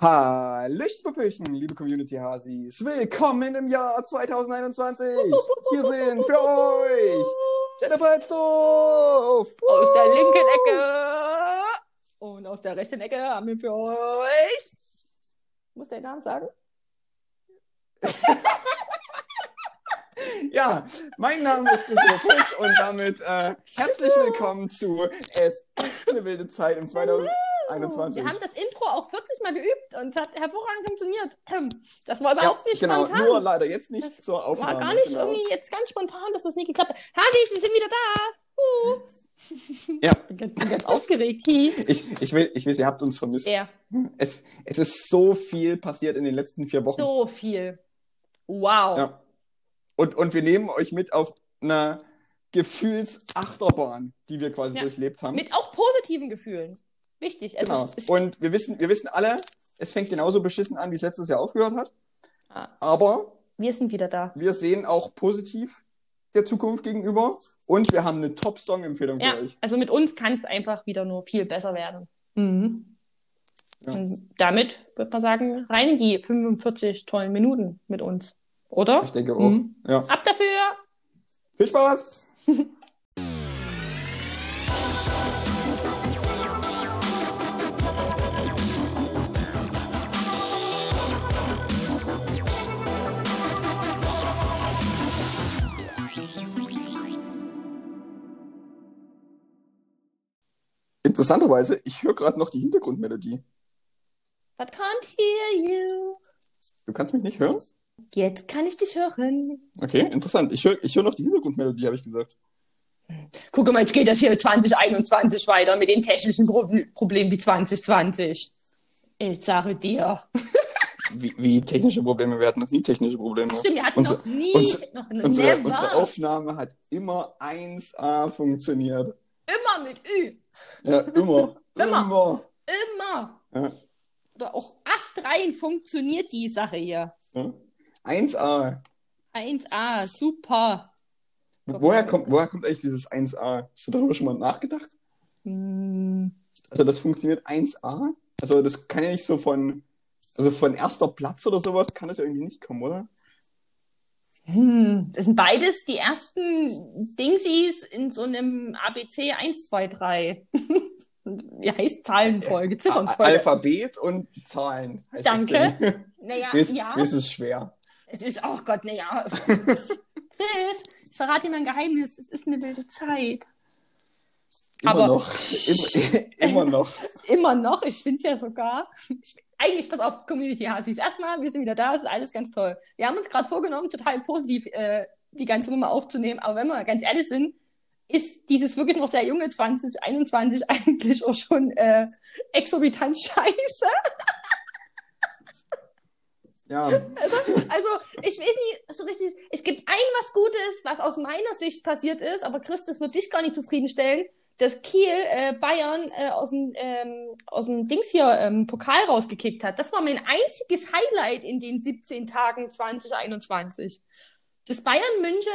Hallöchen, liebe Community-Hasis. Willkommen im Jahr 2021. Hier sind für euch Jennifer Hetzdorf. Aus der linken Ecke und aus der rechten Ecke haben wir für euch. Muss der Namen sagen? Ja, mein Name ist Christoph Fuchs und damit äh, herzlich willkommen zu Es ist eine wilde Zeit im 2021. Wir haben das Intro auch 40 Mal geübt und es hat hervorragend funktioniert. Das war überhaupt ja, nicht genau, spontan. nur leider jetzt nicht Das zur Aufnahme. war gar nicht genau. irgendwie jetzt ganz spontan, dass das nicht geklappt hat. Hasis, wir sind wieder da. Uh. Ja, Ich bin ganz, bin ganz aufgeregt. Ich, ich, will, ich weiß, ihr habt uns vermisst. Ja, Es, es ist so viel passiert in den letzten vier Wochen. so viel. Wow. Ja. Und, und wir nehmen euch mit auf eine Gefühlsachterbahn, die wir quasi Ja. durchlebt haben. Mit auch positiven Gefühlen. Wichtig. Also genau. Und wir wissen, wir wissen alle, es fängt genauso beschissen an, wie es letztes Jahr aufgehört hat. Ah, Aber wir sind wieder da. wir sehen auch positiv der Zukunft gegenüber und wir haben eine Top-Song-Empfehlung Ja, für euch. also mit uns kann es einfach wieder nur viel besser werden. Mhm. Ja. Und damit würde man sagen, rein in die 45 tollen Minuten mit uns. Oder? Ich denke auch. Mhm. Ja. Ab dafür! Viel Spaß! Interessanterweise, ich höre gerade noch die Hintergrundmelodie. But can't hear you. Du kannst mich nicht hören? Jetzt kann ich dich hören. Okay, interessant. Ich höre ich hör noch die Hintergrundmelodie, habe ich gesagt. Guck mal, jetzt geht das hier 2021 weiter mit den technischen Pro Problemen wie 2020. Ich sage dir. Wie, wie technische Probleme? Wir hatten noch nie technische Probleme. Stimmt, wir hatten Unser- noch nie, unser- noch Unsere, unsere Aufnahme hat immer 1A funktioniert. immer mit Ü. Ja, immer. Immer. immer. Immer. Ja, Oder auch astrein funktioniert die Sache hier. ja. 1A. 1A, super. Woher kommt, woher kommt eigentlich dieses 1A? Hast du darüber schon mal nachgedacht? Hm, Also das funktioniert 1A? Also das kann ja nicht so von, also von erster Platz oder sowas kann das ja irgendwie nicht kommen, oder? Hm, das sind beides die ersten Dingsies in so einem ABC 1, 2, 3. Wie heißt Zahlenfolge, A Ziffernfolge? Alphabet und Zahlen heißt Danke. das Ding. Naja, Mir ist, ja. mir ist es schwer. Es ist, oh Gott, naja. Chris, ich verrate dir mein Geheimnis. Es ist eine wilde Zeit. Immer Aber- noch. Immer, immer noch. Immer noch, ich finde ja sogar. Ich, eigentlich, pass auf, Community Hasis. Erstmal, wir sind wieder da, es ist alles ganz toll. Wir haben uns gerade vorgenommen, total positiv äh, die ganze Nummer aufzunehmen. Aber wenn wir ganz ehrlich sind, ist dieses wirklich noch sehr junge 2021 eigentlich auch schon äh, exorbitant scheiße. Ja, Also, ich weiß nicht so richtig, es gibt ein was Gutes, was aus meiner Sicht passiert ist, aber Chris, das wird dich gar nicht zufriedenstellen, dass Kiel äh, Bayern äh, aus dem ähm, aus dem Dings hier ähm, Pokal rausgekickt hat. Das war mein einziges Highlight in den 17 Tagen 2021. Dass Bayern München,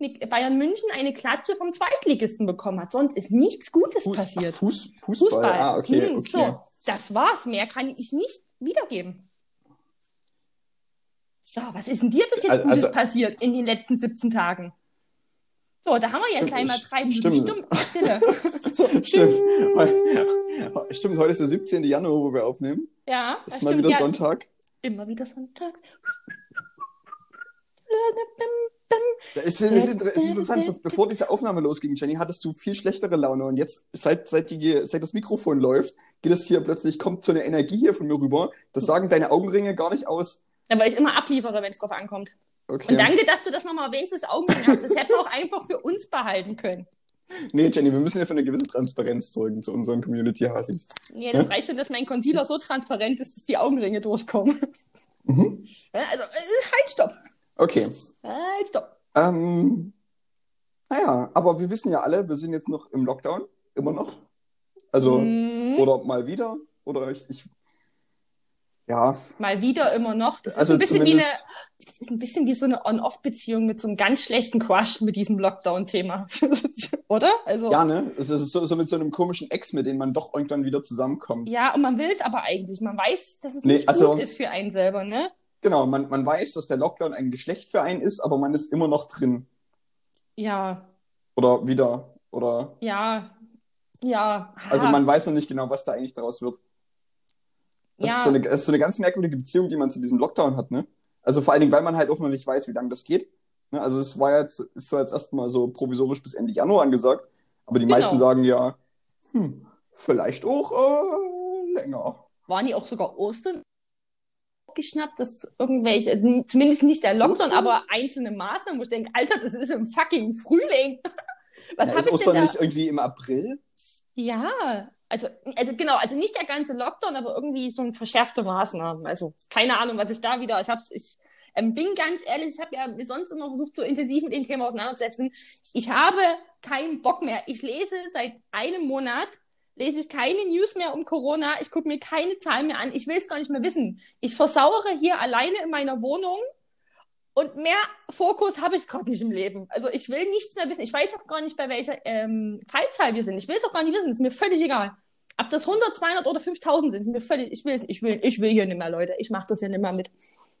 ne, Bayern München eine Klatsche vom Zweitligisten bekommen hat. Sonst ist nichts Gutes Fuß, passiert. Fuß, Fußball. Fußball. Ah, okay, Hm, okay. So, das war's. Mehr kann ich nicht wiedergeben. So, was ist denn dir bis jetzt Also- Gutes also- passiert in den letzten 17 Tagen? So, da haben wir ja gleich mal drei Minuten stimmt. Stimmt. Heu- Stimmt, heute ist der 17. Januar, wo wir aufnehmen. Ja, Ist mal stimmt. wieder ja, Sonntag. Immer wieder sonntags. Es ist, ist, ist interessant, be- bevor diese Aufnahme losging, Jenny, hattest du viel schlechtere Laune. Und jetzt, seit, seit, die, seit das Mikrofon läuft, geht es hier plötzlich, kommt so eine Energie hier von mir rüber. Das sagen deine Augenringe gar nicht aus. Ja, weil ich immer abliefere, wenn es drauf ankommt. Okay. Und danke, dass du das nochmal Augenring hast. Das hätten wir auch einfach für uns behalten können. Nee, Jenny, wir müssen ja für eine gewisse Transparenz sorgen zu unseren Community-Hasis. Nee, das reicht schon, dass mein Concealer so transparent ist, dass die Augenringe durchkommen. Mhm. Ja, Also, äh, halt, stopp. Okay. Halt, stopp. Ähm, naja, aber wir wissen ja alle, wir sind jetzt noch im Lockdown. Immer noch. Also, Mhm. oder mal wieder. Oder ich, ich ja, Mal wieder immer noch. Das ist Also ein bisschen wie eine, das ist ein bisschen wie so eine On-Off-Beziehung mit so einem ganz schlechten Crush mit diesem Lockdown-Thema. oder? Also, Ja, ne? Es ist so, so mit so einem komischen Ex, mit dem man doch irgendwann wieder zusammenkommt. ja, und man will es aber eigentlich. Man weiß, dass es Nee, nicht also- gut ist für einen selber, ne? Genau, man, man weiß, dass der Lockdown ein Geschlecht für einen ist, aber man ist immer noch drin. Ja, Oder wieder. Oder. ja, ja. Also man weiß noch nicht genau, was da eigentlich daraus wird. Das, ja, ist so eine, das ist so eine ganz merkwürdige Beziehung, die man zu diesem Lockdown hat, ne? Also vor allen Dingen, weil man halt auch noch nicht weiß, wie lange das geht. Ne? Also es war jetzt, ist zwar jetzt erstmal so provisorisch bis Ende Januar angesagt, aber die Genau. meisten sagen ja, hm, vielleicht auch äh, länger. waren die auch sogar Ostern geschnappt, dass irgendwelche, zumindest nicht der Lockdown, Ostern? aber einzelne Maßnahmen, wo ich denke, Alter, das ist im fucking Frühling. Was Ja, habe ich Ostern denn da? nicht irgendwie im April? Ja, also, also genau, also nicht der ganze Lockdown, aber irgendwie so ein verschärfte Maßnahmen. Also keine Ahnung, was ich da wieder, ich hab's, ich ähm, bin ganz ehrlich, ich habe ja sonst immer versucht, so intensiv mit dem Thema auseinanderzusetzen. Ich habe keinen Bock mehr. Ich lese seit einem Monat, lese ich keine News mehr um Corona. Ich gucke mir keine Zahlen mehr an. Ich will es gar nicht mehr wissen. Ich versauere hier alleine in meiner Wohnung und mehr Fokus habe ich gerade nicht im Leben. Also ich will nichts mehr wissen. Ich weiß auch gar nicht, bei welcher ähm, Fallzahl wir sind. Ich will es auch gar nicht wissen. Ist mir völlig egal. Ob das 100, 200 oder 5000 sind, ist mir völlig, ich will, ich will, ich will hier nicht mehr, Leute. Ich mache das hier nicht mehr mit.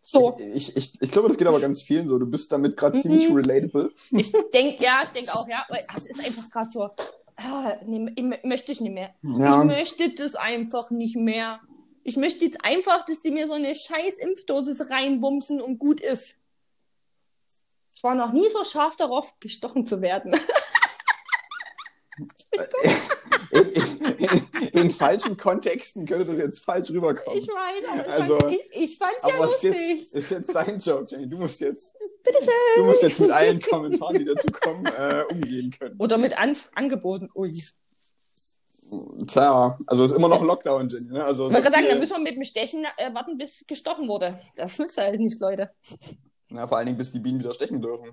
So, Ich, ich, ich glaube, das geht aber ganz vielen so. Du bist damit gerade Mhm. ziemlich relatable. ich denke, ja, ich denke auch, ja, aber es ist einfach gerade so, ah, nee, ich, mö- möchte ich nicht mehr. Ja. Ich möchte das einfach nicht mehr. Ich möchte jetzt einfach, dass die mir so eine scheiß Impfdosis reinwumsen und gut ist. Ich war noch nie so scharf darauf, gestochen zu werden. In, in, in, in falschen Kontexten könnte das jetzt falsch rüberkommen. Ich meine, Also, fand, ich, ich fand's ja aber ist lustig. jetzt, ist jetzt dein Job, Jenny. Du musst jetzt, Bitteschön. du musst jetzt mit allen Kommentaren, die dazu kommen, äh, umgehen können. Oder mit Anf Angeboten. Ui. Tja, also ist immer noch Lockdown, Jenny. Ne? Also, wollte gerade sagen, wir- da müssen wir mit dem Stechen äh, warten, bis gestochen wurde. Das nützt halt nicht, Leute. Na, vor allen Dingen, bis die Bienen wieder stechen dürfen.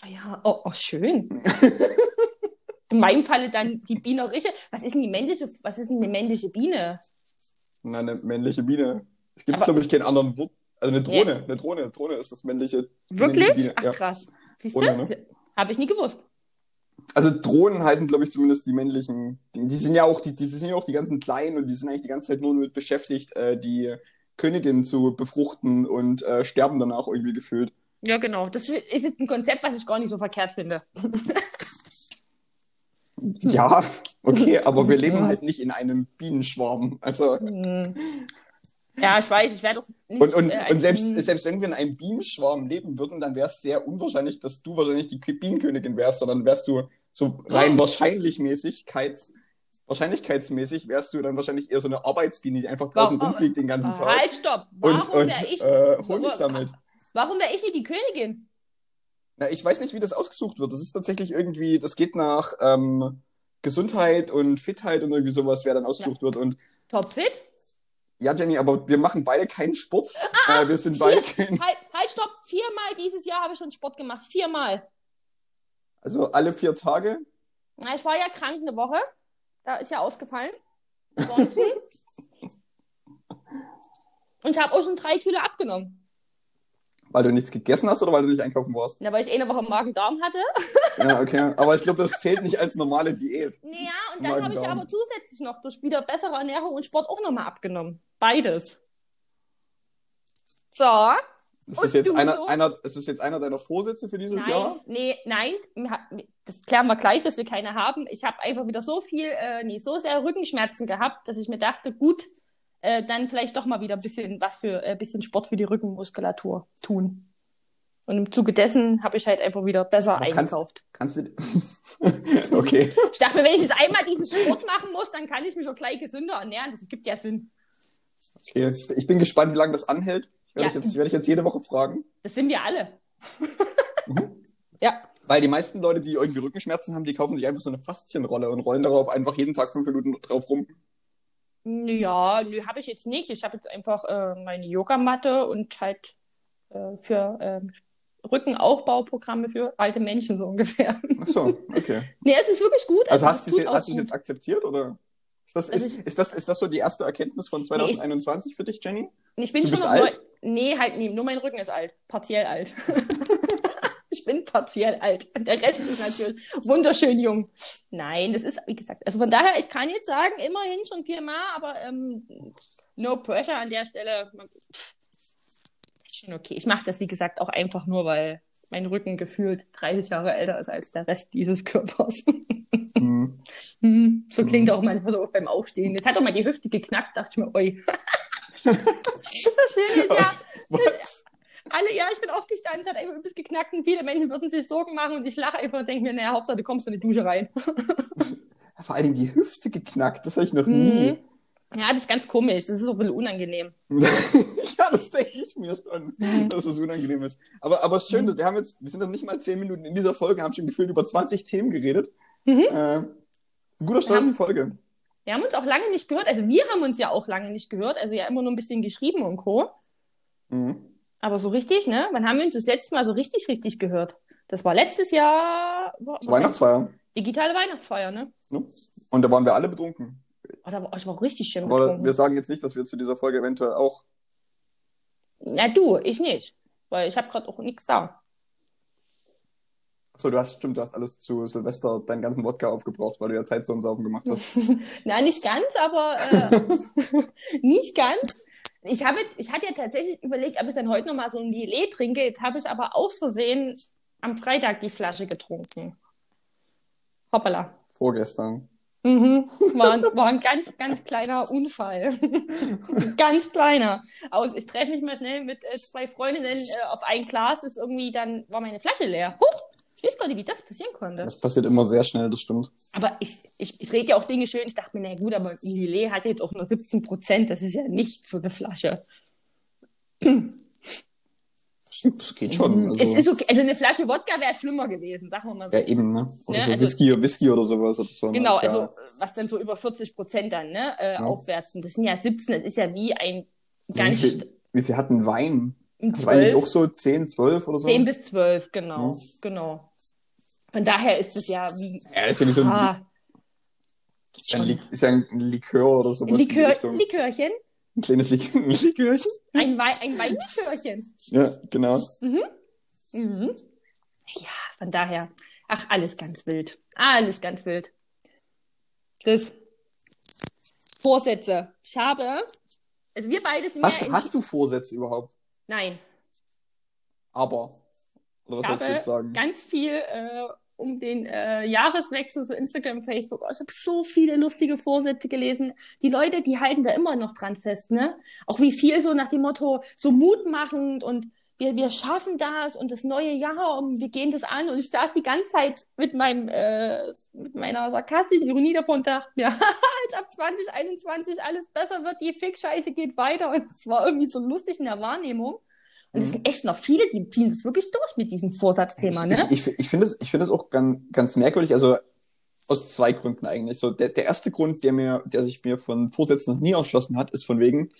Ah ja, oh, oh schön. In meinem Falle dann die Bienerische. Was ist denn die männliche, was ist denn die männliche Biene? Na, eine männliche Biene. Es gibt, glaube ich, keinen anderen Wort. Also eine Drohne. Eine Drohne. Eine Drohne ist das männliche. Wirklich? männliche Biene, Ach ja. krass. Siehst Oder, du? ne? Habe ich nie gewusst. Also Drohnen heißen, glaube ich, zumindest die männlichen. Die, die sind ja auch die, die sind ja auch die ganzen kleinen und die sind eigentlich die ganze Zeit nur damit beschäftigt, äh, die Königin zu befruchten und äh, sterben danach irgendwie gefühlt. Ja, genau. Das ist jetzt ein Konzept, was ich gar nicht so verkehrt finde. Ja, okay, aber wir leben halt nicht in einem Bienenschwarm. Also Hm. Ja, ich weiß, ich werde doch nicht. und, und, äh, und selbst, selbst wenn wir in einem Bienenschwarm leben würden, dann wäre es sehr unwahrscheinlich, dass du wahrscheinlich die Bienenkönigin wärst, sondern wärst du so rein wahrscheinlichmäßigkeits, wahrscheinlichkeitsmäßig wärst du dann wahrscheinlich eher so eine Arbeitsbiene, die einfach draußen Warum- rumfliegt den ganzen Tag. Halt, stopp. Warum und, und wäre ich, äh, Honig sammelt. warum wär ich nicht die Königin? Na, ich weiß nicht, wie das ausgesucht wird. Das ist tatsächlich irgendwie, das geht nach ähm, Gesundheit und Fitheit und irgendwie sowas, wer dann ausgesucht wird. Und Topfit? ja, Jenny, aber wir machen beide keinen Sport. äh, wir sind beide kein, Halt, halt, stopp. Viermal dieses Jahr habe ich schon Sport gemacht. Viermal. also alle vier Tage. Na, ich war ja krank eine Woche. Da ist ja ausgefallen. Und ich habe auch schon drei Kilo abgenommen. Weil du nichts gegessen hast oder weil du nicht einkaufen warst? Na, weil ich eine Woche Magen-Darm hatte. Ja, okay. Aber ich glaube, das zählt nicht als normale Diät. Naja, und dann habe ich aber zusätzlich noch durch wieder bessere Ernährung und Sport auch nochmal abgenommen. Beides. So. Ist das jetzt einer, so? einer, ist das jetzt einer deiner Vorsätze für dieses Nein, Jahr? nee, nein, das klären wir gleich, dass wir keine haben. Ich habe einfach wieder so viel, äh, nee, so sehr Rückenschmerzen gehabt, dass ich mir dachte, gut, äh, dann vielleicht doch mal wieder ein bisschen was für, äh, bisschen Sport für die Rückenmuskulatur tun. Und im Zuge dessen habe ich halt einfach wieder besser Aber kannst- eingekauft. Kannst du. okay. Ich dachte mir, wenn ich jetzt einmal diesen Sport machen muss, dann kann ich mich auch gleich gesünder ernähren. Das gibt ja Sinn. okay. Ich bin gespannt, wie lange das anhält. Werde Ja. ich jetzt, werde ich jetzt jede Woche fragen. Das sind wir alle. Mhm. ja. Weil die meisten Leute, die irgendwie Rückenschmerzen haben, die kaufen sich einfach so eine Faszienrolle und rollen darauf einfach jeden Tag fünf Minuten drauf rum. Ja, nö, habe ich jetzt nicht. Ich habe jetzt einfach äh, meine Yogamatte und halt äh, für ähm, Rückenaufbauprogramme für alte Menschen so ungefähr. Ach so, okay. nee, es ist wirklich gut. Also es hast, du es jetzt akzeptiert oder? Ist das, Also ist, ich- ist, das, ist das so die erste Erkenntnis von 2021 für dich, Jenny? Ich bin du schon bist alt? Neu nee, halt, nee, nur mein Rücken ist alt. Partiell alt. ich bin partiell alt. Und der Rest ist natürlich wunderschön jung. Nein, das ist, wie gesagt, also von daher, ich kann jetzt sagen, immerhin schon viermal, aber ähm, no pressure an der Stelle. Ist schon okay. Ich mache das, wie gesagt, auch einfach nur, weil mein Rücken gefühlt 30 Jahre älter ist als der Rest dieses Körpers. Mhm. Hm, so klingt mhm. auch manchmal so beim Aufstehen. Jetzt hat doch mal die Hüfte geknackt, dachte ich mir, oi. das ist ja. Was? Alle, ja, ich bin aufgestanden, es hat einfach übelst geknackt und viele Menschen würden sich Sorgen machen und ich lache einfach und denke mir, naja, Hauptsache du kommst in die Dusche rein. Vor allem die Hüfte geknackt, das habe ich noch nie. Mhm. Ja, das ist ganz komisch. Das ist auch ein bisschen unangenehm. ja, das denke ich mir schon, mhm. dass das unangenehm ist. Aber, aber schön, mhm. wir haben jetzt, wir sind noch nicht mal zehn Minuten in dieser Folge, haben schon gefühlt über 20 Themen geredet. Mhm. Äh, guter Start in die Folge. Wir haben uns auch lange nicht gehört. Also wir haben uns ja auch lange nicht gehört. Also ja immer nur ein bisschen geschrieben und Co. Mhm. Aber so richtig, ne? Wann haben wir uns das letzte Mal so richtig, richtig gehört? Das war letztes Jahr. Weihnachtsfeier. Digitale Weihnachtsfeier, ne? Und da waren wir alle betrunken. Oh, da war, ich war richtig schön Aber betrunken. wir sagen jetzt nicht, dass wir zu dieser Folge eventuell auch. Na du, ich nicht. Weil ich habe gerade auch nichts da. Achso, du hast, stimmt, du hast alles zu Silvester deinen ganzen Wodka aufgebraucht, weil du ja Zeit Saufen gemacht hast. Nein, nicht ganz, aber äh, nicht ganz. Ich, habe, ich hatte ja tatsächlich überlegt, ob ich dann heute nochmal so ein Lillet trinke. Jetzt habe ich aber aus Versehen am Freitag die Flasche getrunken. Hoppala. Vorgestern. Mhm. War, war ein ganz, ganz kleiner Unfall. ganz kleiner. Aus, ich treffe mich mal schnell mit äh, zwei Freundinnen äh, auf ein Glas, ist irgendwie, dann war meine Flasche leer. Huch! Ich weiß gar nicht, wie das passieren konnte. Das passiert immer sehr schnell, das stimmt. Aber ich, ich, ich rede ja auch Dinge schön. Ich dachte mir, na gut, aber Lillet hat jetzt auch nur 17 Prozent. Das ist ja nicht so eine Flasche. Das geht schon. Mhm. Also, es ist okay. also eine Flasche Wodka wäre schlimmer gewesen, sagen wir mal so. Ja, eben, ne? Oder ja, so also, Whisky, Whisky oder sowas. Oder so, genau, also ja. was dann so über 40 Prozent dann, ne, äh, ja. aufwärts sind. Das sind ja 17, das ist ja wie ein ganz... Wie viel, wie viel hat ein Wein? Das war eigentlich auch so 10, 12 oder so? 10 bis 12, genau, genau. Von daher ist es ja wie... Ja, ist ja wie so ein... Ah, ein ist ja ein Likör oder sowas. Likör, Likörchen? Ein kleines Lik Likörchen? Ein, Wei ein Weinlikörchen. Ja, genau. Mhm. Mhm. Ja, von daher. Ach, alles ganz wild. Alles ganz wild. Chris, Vorsätze. Ich habe, also wir beide sind hast, ja Hast du Vorsätze überhaupt? Nein. Aber, oder was sollst du jetzt sagen? ganz viel äh, um den äh, Jahreswechsel, so Instagram, Facebook. Oh, ich habe so viele lustige Vorsätze gelesen. Die Leute, die halten da immer noch dran fest, ne? Auch wie viel so nach dem Motto, so mutmachend und wir, wir schaffen das und das neue Jahr und wir gehen das an. Und ich saß die ganze Zeit mit meinem, äh, mit meiner sarkastischen Ironie davon und dachte mir, als ab 2021 alles besser wird, die Fick-Scheiße geht weiter. Und es war irgendwie so lustig in der Wahrnehmung. Und es mhm. sind echt noch viele, die ziehen das wirklich durch mit diesem Vorsatzthema, ne? Ich, ich, ich finde es, ich es auch ganz, ganz merkwürdig. Also aus zwei Gründen eigentlich. So der, der erste Grund, der mir, der sich mir von Vorsätzen noch nie erschlossen hat, ist von wegen,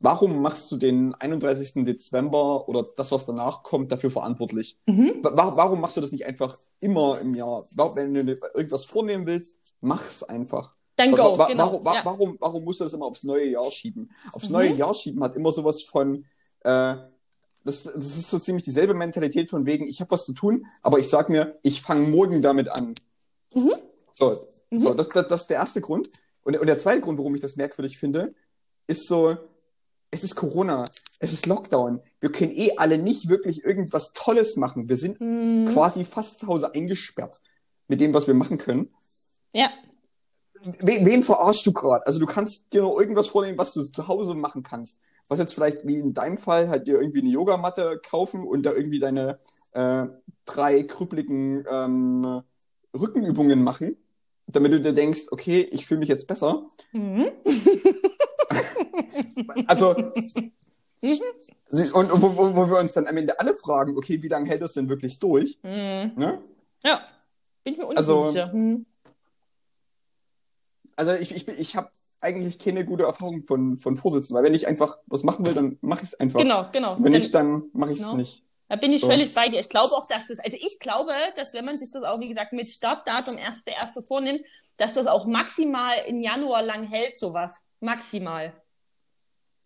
warum machst du den 31. Dezember oder das, was danach kommt, dafür verantwortlich? Mhm. Wa warum machst du das nicht einfach immer im Jahr? Wenn du irgendwas vornehmen willst, mach's einfach. Dann go, wa genau. Warum, wa ja. warum, warum musst du das immer aufs neue Jahr schieben? Aufs mhm. neue Jahr schieben hat immer sowas von, äh, das, das ist so ziemlich dieselbe Mentalität von wegen, ich habe was zu tun, aber ich sag mir, ich fange morgen damit an. Mhm. So, mhm. so das, das, das ist der erste Grund. Und, und der zweite Grund, warum ich das merkwürdig finde, ist so, es ist Corona, es ist Lockdown. Wir können eh alle nicht wirklich irgendwas Tolles machen. Wir sind mhm. quasi fast zu Hause eingesperrt mit dem, was wir machen können. Ja. Wen, wen verarschst du gerade? Also du kannst dir noch irgendwas vornehmen, was du zu Hause machen kannst was jetzt vielleicht wie in deinem Fall halt dir irgendwie eine Yogamatte kaufen und da irgendwie deine äh, drei krüppeligen ähm, Rückenübungen machen, damit du dir denkst, okay, ich fühle mich jetzt besser. Mhm. also und wo, wo, wo, wir uns dann am Ende alle fragen, okay, wie lange hält das denn wirklich durch? Mhm. Ne? Ja, bin ich mir unsicher. Also, hm. also ich, ich, ich habe eigentlich keine gute Erfahrung von, von Vorsitzen, weil wenn ich einfach was machen will, dann mache ich es einfach. Genau, genau. Wenn nicht, dann mache ich es genau. nicht. Da bin ich so. völlig bei dir. Ich glaube auch, dass das, also ich glaube, dass wenn man sich das auch, wie gesagt, mit Startdatum 1.1. vornimmt, dass das auch maximal in Januar lang hält, sowas. Maximal.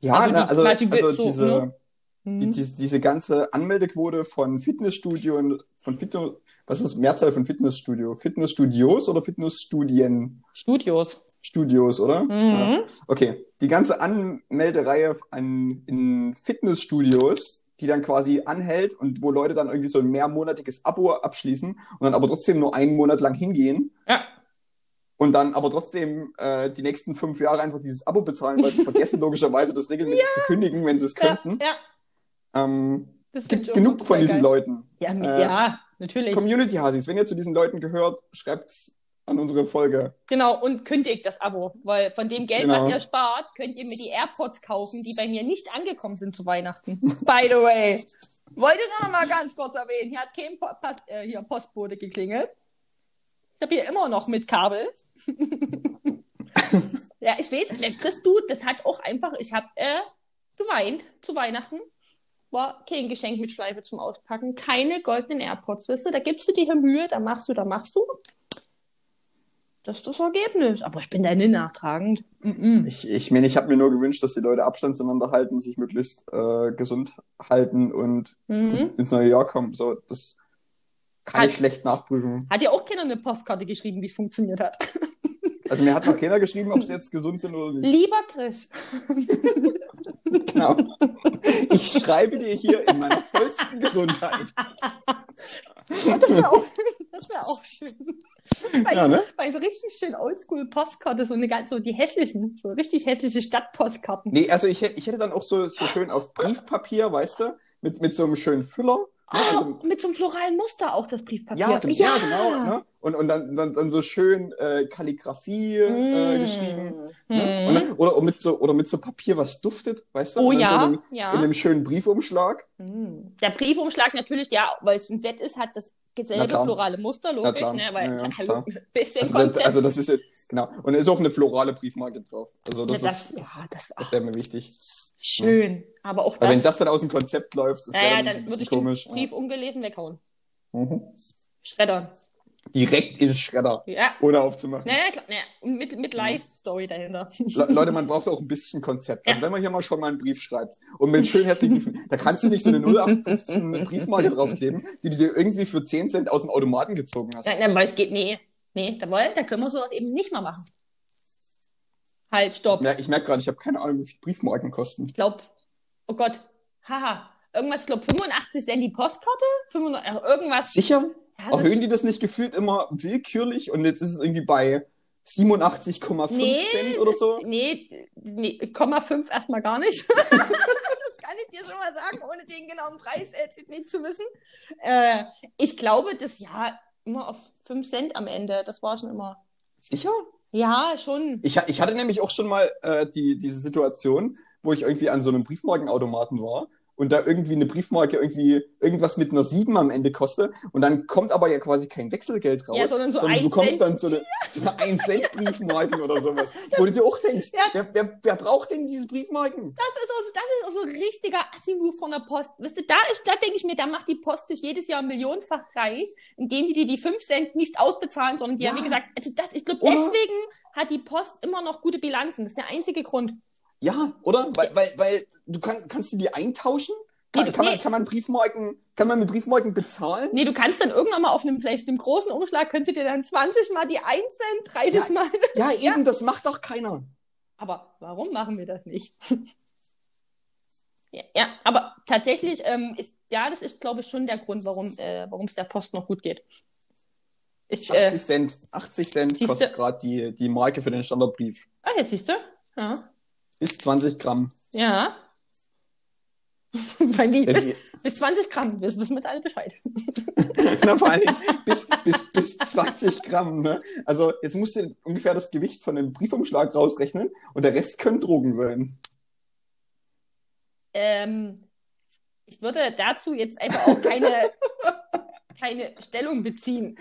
Ja, also, na, also, also so, diese, ne? Die, die, diese ganze Anmeldequote von Fitnessstudien, von Fitness, was ist Mehrzahl von Fitnessstudio? Fitnessstudios oder Fitnessstudien? Studios. Studios, oder? Mhm. Ja. Okay. Die ganze Anmeldereihe an, in Fitnessstudios, die dann quasi anhält und wo Leute dann irgendwie so ein mehrmonatiges Abo abschließen und dann aber trotzdem nur einen Monat lang hingehen. Ja. Und dann aber trotzdem äh, die nächsten fünf Jahre einfach dieses Abo bezahlen, weil sie vergessen logischerweise das regelmäßig zu kündigen, wenn sie es könnten. Ja, ja. Ähm, Das gibt genug von diesen geil. Leuten. Ja, Äh, ja, natürlich. Community-Hasis, wenn ihr zu diesen Leuten gehört, schreibt's an unsere Folge. Genau, und kündigt das Abo, weil von dem Geld, Genau. was ihr spart, könnt ihr mir die AirPods kaufen, die bei mir nicht angekommen sind zu Weihnachten. By the way. Wollte ich noch mal ganz kurz erwähnen, hier hat kein po Pas äh, hier Postbote geklingelt. Ich habe hier immer noch mit Kabel. ja, ich weiß, der Chris, du, das hat auch einfach, ich habe äh, geweint zu Weihnachten. War kein Geschenk mit Schleife zum Auspacken, keine goldenen AirPods, weißt du, da gibst du dir hier Mühe, da machst du, da machst du. Das ist das Ergebnis. Aber ich bin da nicht nachtragend. Mm Ich, ich meine, ich habe mir nur gewünscht, dass die Leute Abstand zueinander halten, sich möglichst äh, gesund halten und Mhm. ins neue Jahr kommen. So, das kann Hat- ich schlecht nachprüfen. Hat ja auch keiner eine Postkarte geschrieben, wie es funktioniert hat. Also mir hat noch keiner geschrieben, ob sie jetzt gesund sind oder nicht. Lieber Chris. Genau. Ich schreibe dir hier in meiner vollsten Gesundheit. Das wäre auch, das wär auch schön. Bei, Ja, so, ne? bei so richtig schön Oldschool-Postkarte, so eine ganz, so die hässlichen, so richtig hässliche Stadtpostkarten. Nee, also ich, ich hätte dann auch so, so schön auf Briefpapier, weißt du, mit, mit so einem schönen Füller. Ah, Also, mit so einem floralen Muster auch das Briefpapier. ja, gen- ja, genau. Ne? Und, und dann, dann, dann so schön äh, Kalligrafie äh, Mm. geschrieben. Mhm. Ne? Und dann, oder, mit so, oder mit so Papier, was duftet, weißt du? Oh dann ja, so in, einem, ja. in einem schönen Briefumschlag. Mm. Der Briefumschlag natürlich, ja, weil es ein Set ist, hat das selbe florale Muster, logisch, ne? Weil, Ja, hallo, bisschen Also, Konzept. das, also das ist jetzt, genau. Und da ist auch eine florale Briefmarke drauf. Also das, Ja, das, ist, ja, das, das wäre mir wichtig. schön. Aber auch Weil wenn das, das dann aus dem Konzept läuft, das wäre naja, ein dann bisschen würde ich komisch. den Brief ungelesen weghauen. Mhm. Schreddern. Direkt in Schredder, Ja. ohne aufzumachen. Naja, klar, naja. Mit, mit Live-Story dahinter. Le Leute, man braucht auch ein bisschen Konzept. Also wenn man hier mal schon mal einen Brief schreibt und mit schön hässlichen Briefen, da kannst du nicht so eine 0815 Briefmarke draufkleben, die du dir irgendwie für 10 Cent aus dem Automaten gezogen hast. Ja, na, weil es geht, nee. Nee, da, wollen, da können wir sowas eben nicht mal machen. Halt, stopp. merke ich merk gerade, ich habe keine Ahnung, wie viel Briefmarken kosten. Ich glaub, oh Gott, haha. Irgendwas, ich glaube 85 Cent die Postkarte? 95, äh, irgendwas. Sicher? Ja, Erhöhen die das nicht gefühlt immer willkürlich und jetzt ist es irgendwie bei 87,5 Nee, Cent oder so? Nee, nee, Komma 5 erstmal gar nicht. das kann ich dir schon mal sagen, ohne den genauen Preis jetzt nicht zu wissen. Äh, ich glaube, das ja immer auf 5 Cent am Ende. Das war schon immer. Sicher? Ja, schon. Ich, ich hatte nämlich auch schon mal äh, die, diese Situation, wo ich irgendwie an so einem Briefmarkenautomaten war und da irgendwie eine Briefmarke irgendwie irgendwas mit einer 7 am Ende kostet und dann kommt aber ja quasi kein Wechselgeld raus, Ja, sondern so du ein bekommst Cent. dann so eine, so eine 1 Cent Briefmarken oder sowas, wo du dir auch denkst, Ja. wer, wer, wer braucht denn diese Briefmarken? Das ist auch, das ist auch so ein richtiger Assi-Move von der Post. Weißt du, da ist, da denke ich mir, da macht die Post sich jedes Jahr millionenfach reich, indem die dir die 5 Cent nicht ausbezahlen, sondern die Ja. haben, wie gesagt, also das, ich glaube, deswegen hat die Post immer noch gute Bilanzen. Das ist der einzige Grund. Ja, oder? Weil, weil, weil du kann, kannst du die eintauschen? Kann, Nee, kann, nee. man, kann man Briefmarken, kann man mit Briefmarken bezahlen? Nee, du kannst dann irgendwann mal auf einem, vielleicht einem großen Umschlag, könntest du dir dann 20 mal die 1 Cent, 30 Ja. mal. Ja, eben, das macht doch keiner. Aber warum machen wir das nicht? ja, ja, aber tatsächlich ähm, ist, ja, das ist, glaube ich, schon der Grund, warum äh, warum es der Post noch gut geht. Ich, 80 äh, Cent, 80 Cent Siehste? kostet gerade die, die Marke für den Standardbrief. ah, jetzt siehst du. Ja. Bis 20 Gramm. Ja. Die, Ja, bis, bis 20 Gramm, wir wissen mit alle Bescheid. Na, vor Dingen bis, bis, bis 20 Gramm. Ne? Also jetzt musst du ungefähr das Gewicht von einem Briefumschlag rausrechnen und der Rest können Drogen sein. Ähm, ich würde dazu jetzt einfach auch keine, keine Stellung beziehen.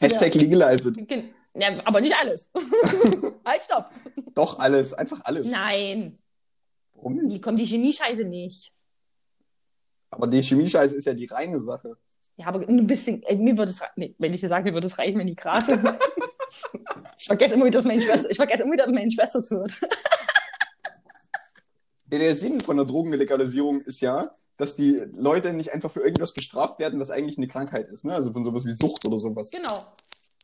Hashtag legalized. Gen- Ja, aber nicht alles. halt, stopp. Doch alles, einfach alles. Nein, Warum nicht? die kommt die Chemiescheiße nicht. Aber die Chemiescheiße ist ja die reine Sache. Ja, aber ein bisschen, äh, mir würde es, nee, wenn ich dir sage, mir würde es reichen, wenn die Gras ich vergesse immer wieder, dass meine Schwester, ich vergesse immer wieder, dass meine Schwester zuhört. der Sinn von der Drogenlegalisierung ist ja, dass die Leute nicht einfach für irgendwas bestraft werden, was eigentlich eine Krankheit ist, ne? Also von sowas wie Sucht oder sowas. Genau.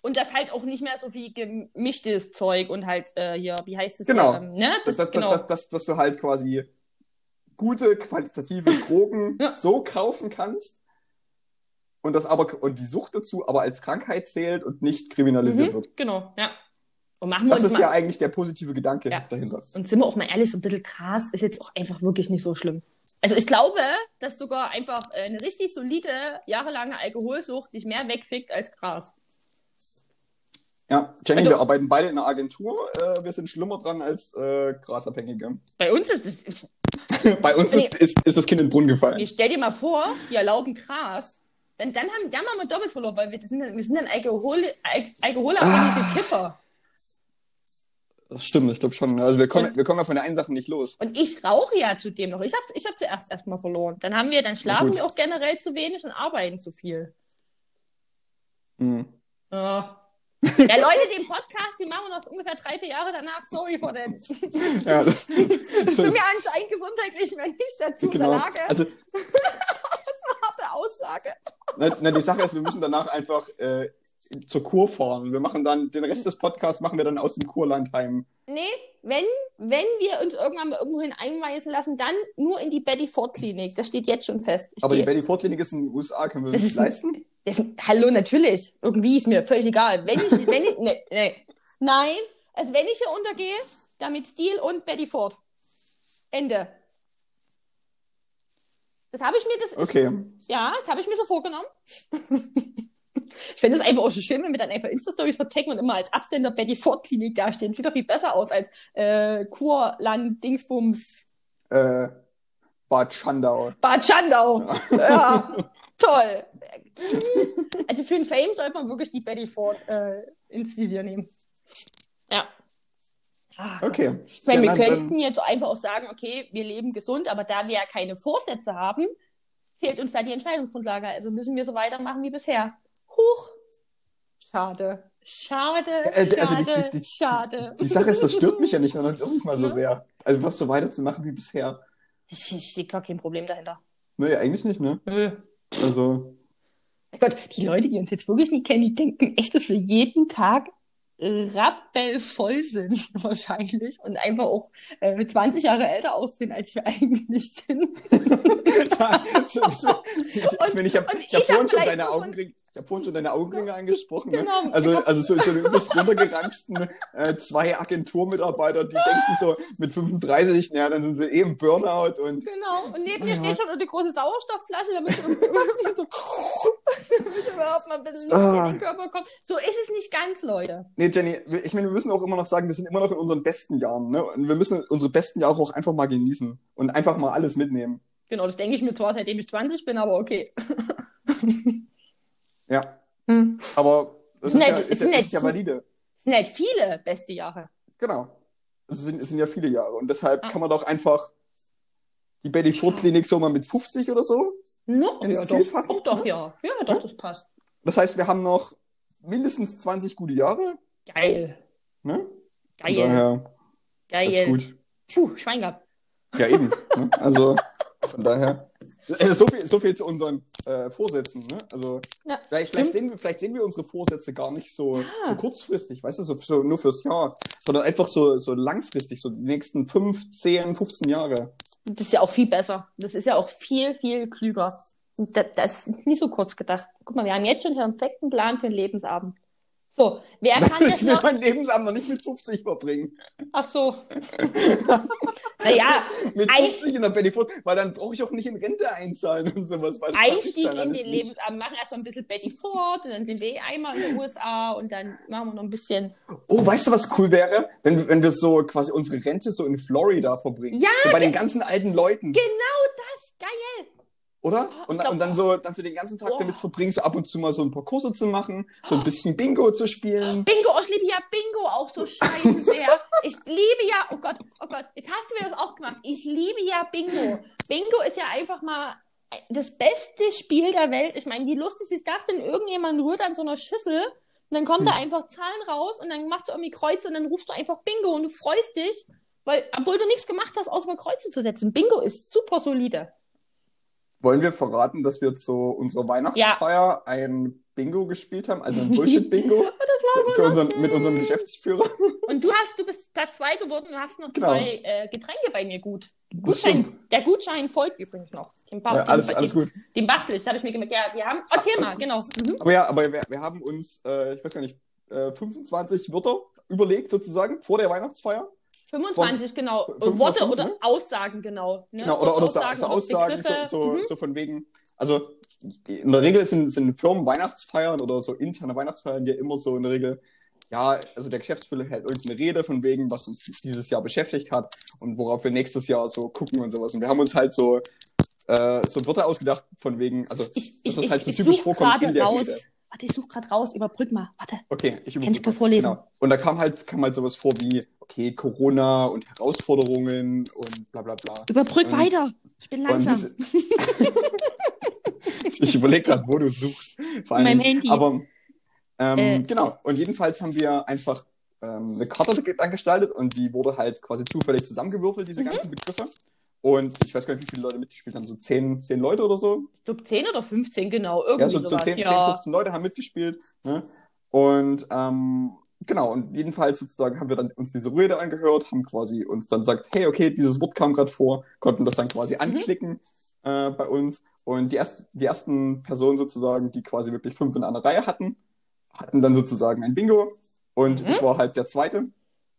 Und das halt auch nicht mehr so viel gemischtes Zeug und halt äh, hier, wie heißt es? Genau. Ähm, ne? Das, das, das, genau. das, das, dass du halt quasi gute, qualitative Drogen Ja. so kaufen kannst und das aber und die Sucht dazu aber als Krankheit zählt und nicht kriminalisiert mhm, wird. genau, ja. Und machen wir Das ist ja eigentlich der positive Gedanke Ja. dahinter. Und sind wir auch mal ehrlich, so ein bisschen krass ist jetzt auch einfach wirklich nicht so schlimm. Also ich glaube, dass sogar einfach äh, eine richtig solide, jahrelange Alkoholsucht dich mehr wegfickt als Gras. Ja, Jenny, Also- wir arbeiten beide in einer Agentur. Äh, wir sind schlimmer dran als äh, Grasabhängige. Bei uns ist es. Bei uns ist, ist, ist das Kind in den Brunnen gefallen. Ich stell dir mal vor, die erlauben Gras. Dann, dann, haben, dann haben wir doppelt verloren, weil wir sind dann, wir sind dann Alkohol, Al alkoholabhängige Ah. Kiffer. Das stimmt, ich glaube schon. Also wir kommen, Und- wir kommen ja von der einen Sache nicht los. Und ich rauche ja zudem noch. Ich habe ich hab zuerst erstmal verloren. Dann haben wir, dann schlafen wir auch generell zu wenig und arbeiten zu viel. Hm. Ja. Ja, Leute, den Podcast, die machen wir noch ungefähr drei, vier Jahre danach. Sorry for that. Ja, das, Das sind wir anscheinend gesundheitlich mehr nicht dazu in genau. der Lage. Also, harte Aussage. na, na, die Sache ist, wir müssen danach einfach äh, zur Kur fahren. Wir machen dann, den Rest des Podcasts machen wir dann aus dem Kurland heim. Nee, wenn, wenn wir uns irgendwann mal irgendwohin einweisen lassen, dann nur in die Betty Ford Klinik. Das steht jetzt schon fest. Ich Aber die Betty Ford Klinik ist in den USA, können wir Das uns ist- leisten? Das, hallo, natürlich. Irgendwie ist mir völlig egal. Wenn ich, wenn ich, nee, nee. Nein, also wenn ich hier untergehe, dann mit Stil und Betty Ford. Ende. Das habe ich mir, das ist, Okay. ja, das habe ich mir so vorgenommen. ich finde es einfach auch so schön, wenn wir dann einfach Insta-Stories vertecken und immer als Absender Betty Ford Klinik dastehen. Sieht doch viel besser aus als äh, Kurland, Dingsbums, Äh, Bad Schandau. Bad Schandau. Ja, toll. Also für den Fame sollte man wirklich die Betty Ford äh, ins Visier nehmen. Ja. Gott. Okay. Ich meine, wir Ja, dann- könnten jetzt einfach auch sagen, okay, wir leben gesund, aber da wir ja keine Vorsätze haben, fehlt uns da die Entscheidungsgrundlage. Also müssen wir so weitermachen wie bisher. Huch. Schade. Schade, Also- also schade, die- die- die- schade. Die Sache ist, das stört mich ja nicht, sondern auch nicht mal so sehr. Also einfach so weiterzumachen wie bisher. Ich, ich sehe gar kein Problem dahinter. Naja, eigentlich nicht, ne? Nö. Also, Mein Gott, die Leute, die uns jetzt wirklich nicht kennen, die denken echt, dass wir jeden Tag rappelvoll sind, wahrscheinlich. Und einfach auch äh, 20 Jahre älter aussehen, als wir eigentlich sind. so, so, ich, ich, meine, ich habe und ich hab ich hab vorhin, schon deine so von- Augenringe, ich hab vorhin schon deine Augenringe angesprochen. Ne? Genau. Also, also so, so die übelst runtergeranzten äh, zwei Agenturmitarbeiter, die denken so mit 35, naja, dann sind sie eh im Burnout und Genau. Und neben mir Ja. steht schon eine große Sauerstoffflasche, damit du so, überhaupt mal ein bisschen Ah. in den Körper kommt. So ist es nicht ganz, Leute. Nee, Jenny, ich meine, wir müssen auch immer noch sagen, wir sind immer noch in unseren besten Jahren, ne? Und wir müssen unsere besten Jahre auch einfach mal genießen und einfach mal alles mitnehmen. Genau, das denke ich mir zwar, seitdem ich 20 bin, aber okay. Ja. Hm. Aber das Sind ist, halt- ja, ist, sind ja, halt ist ja valide. Es sind halt viele beste Jahre. Genau. Es sind, es sind ja viele Jahre. Und deshalb Ah. kann man doch einfach die Betty Ford Klinik so mal mit 50 oder so. No, ja, Ziel doch, fassen? doch, doch, ja. Ja, doch, das passt. Das heißt, wir haben noch mindestens 20 gute Jahre. Geil. Ne? Von Geil. daher, das ist Geil. gut. Puh, Schwein gehabt. Ja, eben. ne? Also, von daher. Äh, So viel, so viel zu unseren äh, Vorsätzen. Ne? Also, Ja, vielleicht, vielleicht, sehen wir, vielleicht sehen wir unsere Vorsätze gar nicht so, Ja. so kurzfristig, weißt du, so, so nur fürs Jahr, sondern einfach so, so langfristig, so die nächsten 5, 10, 15 Jahre. Das ist ja auch viel besser. Das ist ja auch viel, viel klüger. Das, das ist nicht so kurz gedacht. Guck mal, wir haben jetzt schon den perfekten Plan für den Lebensabend. So, wer kann jetzt Ich will mein Lebensabend noch nicht mit 50 verbringen. Ach so. naja, Mit Ein- 50 in der Betty Ford, weil dann brauche ich auch nicht in Rente einzahlen und sowas. Das Einstieg in den. Lebensabend. Machen erstmal ein bisschen Betty Ford und dann sind wir eh einmal in den USA und dann machen wir noch ein bisschen. Oh, weißt du, was cool wäre? Wenn, wenn wir so quasi unsere Rente so in Florida verbringen. Ja, So bei den ganzen alten Leuten. Genau das, geil. Oder? Oh, ich und, glaub- und dann so, dann so den ganzen Tag Oh. damit verbringen, so ab und zu mal so ein paar Kurse zu machen, so ein bisschen Bingo zu spielen. Bingo, oh, ich liebe ja Bingo auch so scheiße sehr. Ich liebe ja, oh Gott, oh Gott, jetzt hast du mir das auch gemacht. Ich liebe ja Bingo. Bingo ist ja einfach mal das beste Spiel der Welt. Ich meine, wie lustig ist das denn? Irgendjemand rührt an so einer Schüssel und dann kommen da Hm. einfach Zahlen raus und dann machst du irgendwie Kreuze und dann rufst du einfach Bingo und du freust dich. Weil, obwohl du nichts gemacht hast, außer mal Kreuze zu setzen. Bingo ist super solide. Wollen wir verraten, dass wir zu unserer Weihnachtsfeier ja. ein Bingo gespielt haben, also ein Bullshit-Bingo so für unseren, mit unserem Geschäftsführer. Und du hast, du bist Platz zwei geworden und hast noch genau. zwei äh, Getränke bei mir gut. Gutschein, der Gutschein folgt übrigens noch. Den ja, alles, den, alles gut. Den bastel ich, habe ich mir gemerkt. Ja, wir haben, erzähl mal, genau. Mhm. Aber ja, aber wir, wir haben uns, äh, ich weiß gar nicht, äh, 25 Wörter überlegt sozusagen vor der Weihnachtsfeier. 25, von, genau. 25, Worte oder ne? Aussagen, genau. Ne? Genau, oder, oder Aussagen, so, so Aussagen, so, so, mhm. so, von wegen. Also in der Regel sind, sind Firmen Weihnachtsfeiern oder so interne Weihnachtsfeiern ja immer so in der Regel, ja, also der Geschäftsführer hält irgendeine Rede von wegen, was uns dieses Jahr beschäftigt hat und worauf wir nächstes Jahr so gucken und sowas. Und wir haben uns halt so, äh, so Wörter ausgedacht von wegen, also ich, ich, das, was halt so typisch vorkommt in der raus. Rede. Warte, ich suche gerade raus, überbrück mal. Warte. Okay, ich überbrücke. Kann ich mal vorlesen. Genau. Und da kam halt, kam halt sowas vor wie, okay, Corona und Herausforderungen und bla bla bla. Überbrück und, weiter. Ich bin langsam. ich überlege gerade, wo du suchst. Vor allem, meinem Handy. Aber ähm, äh, genau. Und jedenfalls haben wir einfach ähm, eine Karte dann gestaltet und die wurde halt quasi zufällig zusammengewürfelt, diese mhm. ganzen Begriffe. Und ich weiß gar nicht, wie viele Leute mitgespielt haben, so 10, 10 Leute oder so. Ich glaube 10 oder 15, genau. Irgendwie ja, so, so 10, ja. 10, 15 Leute haben mitgespielt. Ne? Und ähm, genau, und jedenfalls sozusagen haben wir dann uns diese Rede angehört, haben quasi uns dann gesagt, hey, okay, dieses Wort kam gerade vor, konnten das dann quasi mhm. anklicken äh, bei uns. Und die, erst, die ersten Personen sozusagen, die quasi wirklich fünf in einer Reihe hatten, hatten dann sozusagen ein Bingo. Und mhm. ich war halt der Zweite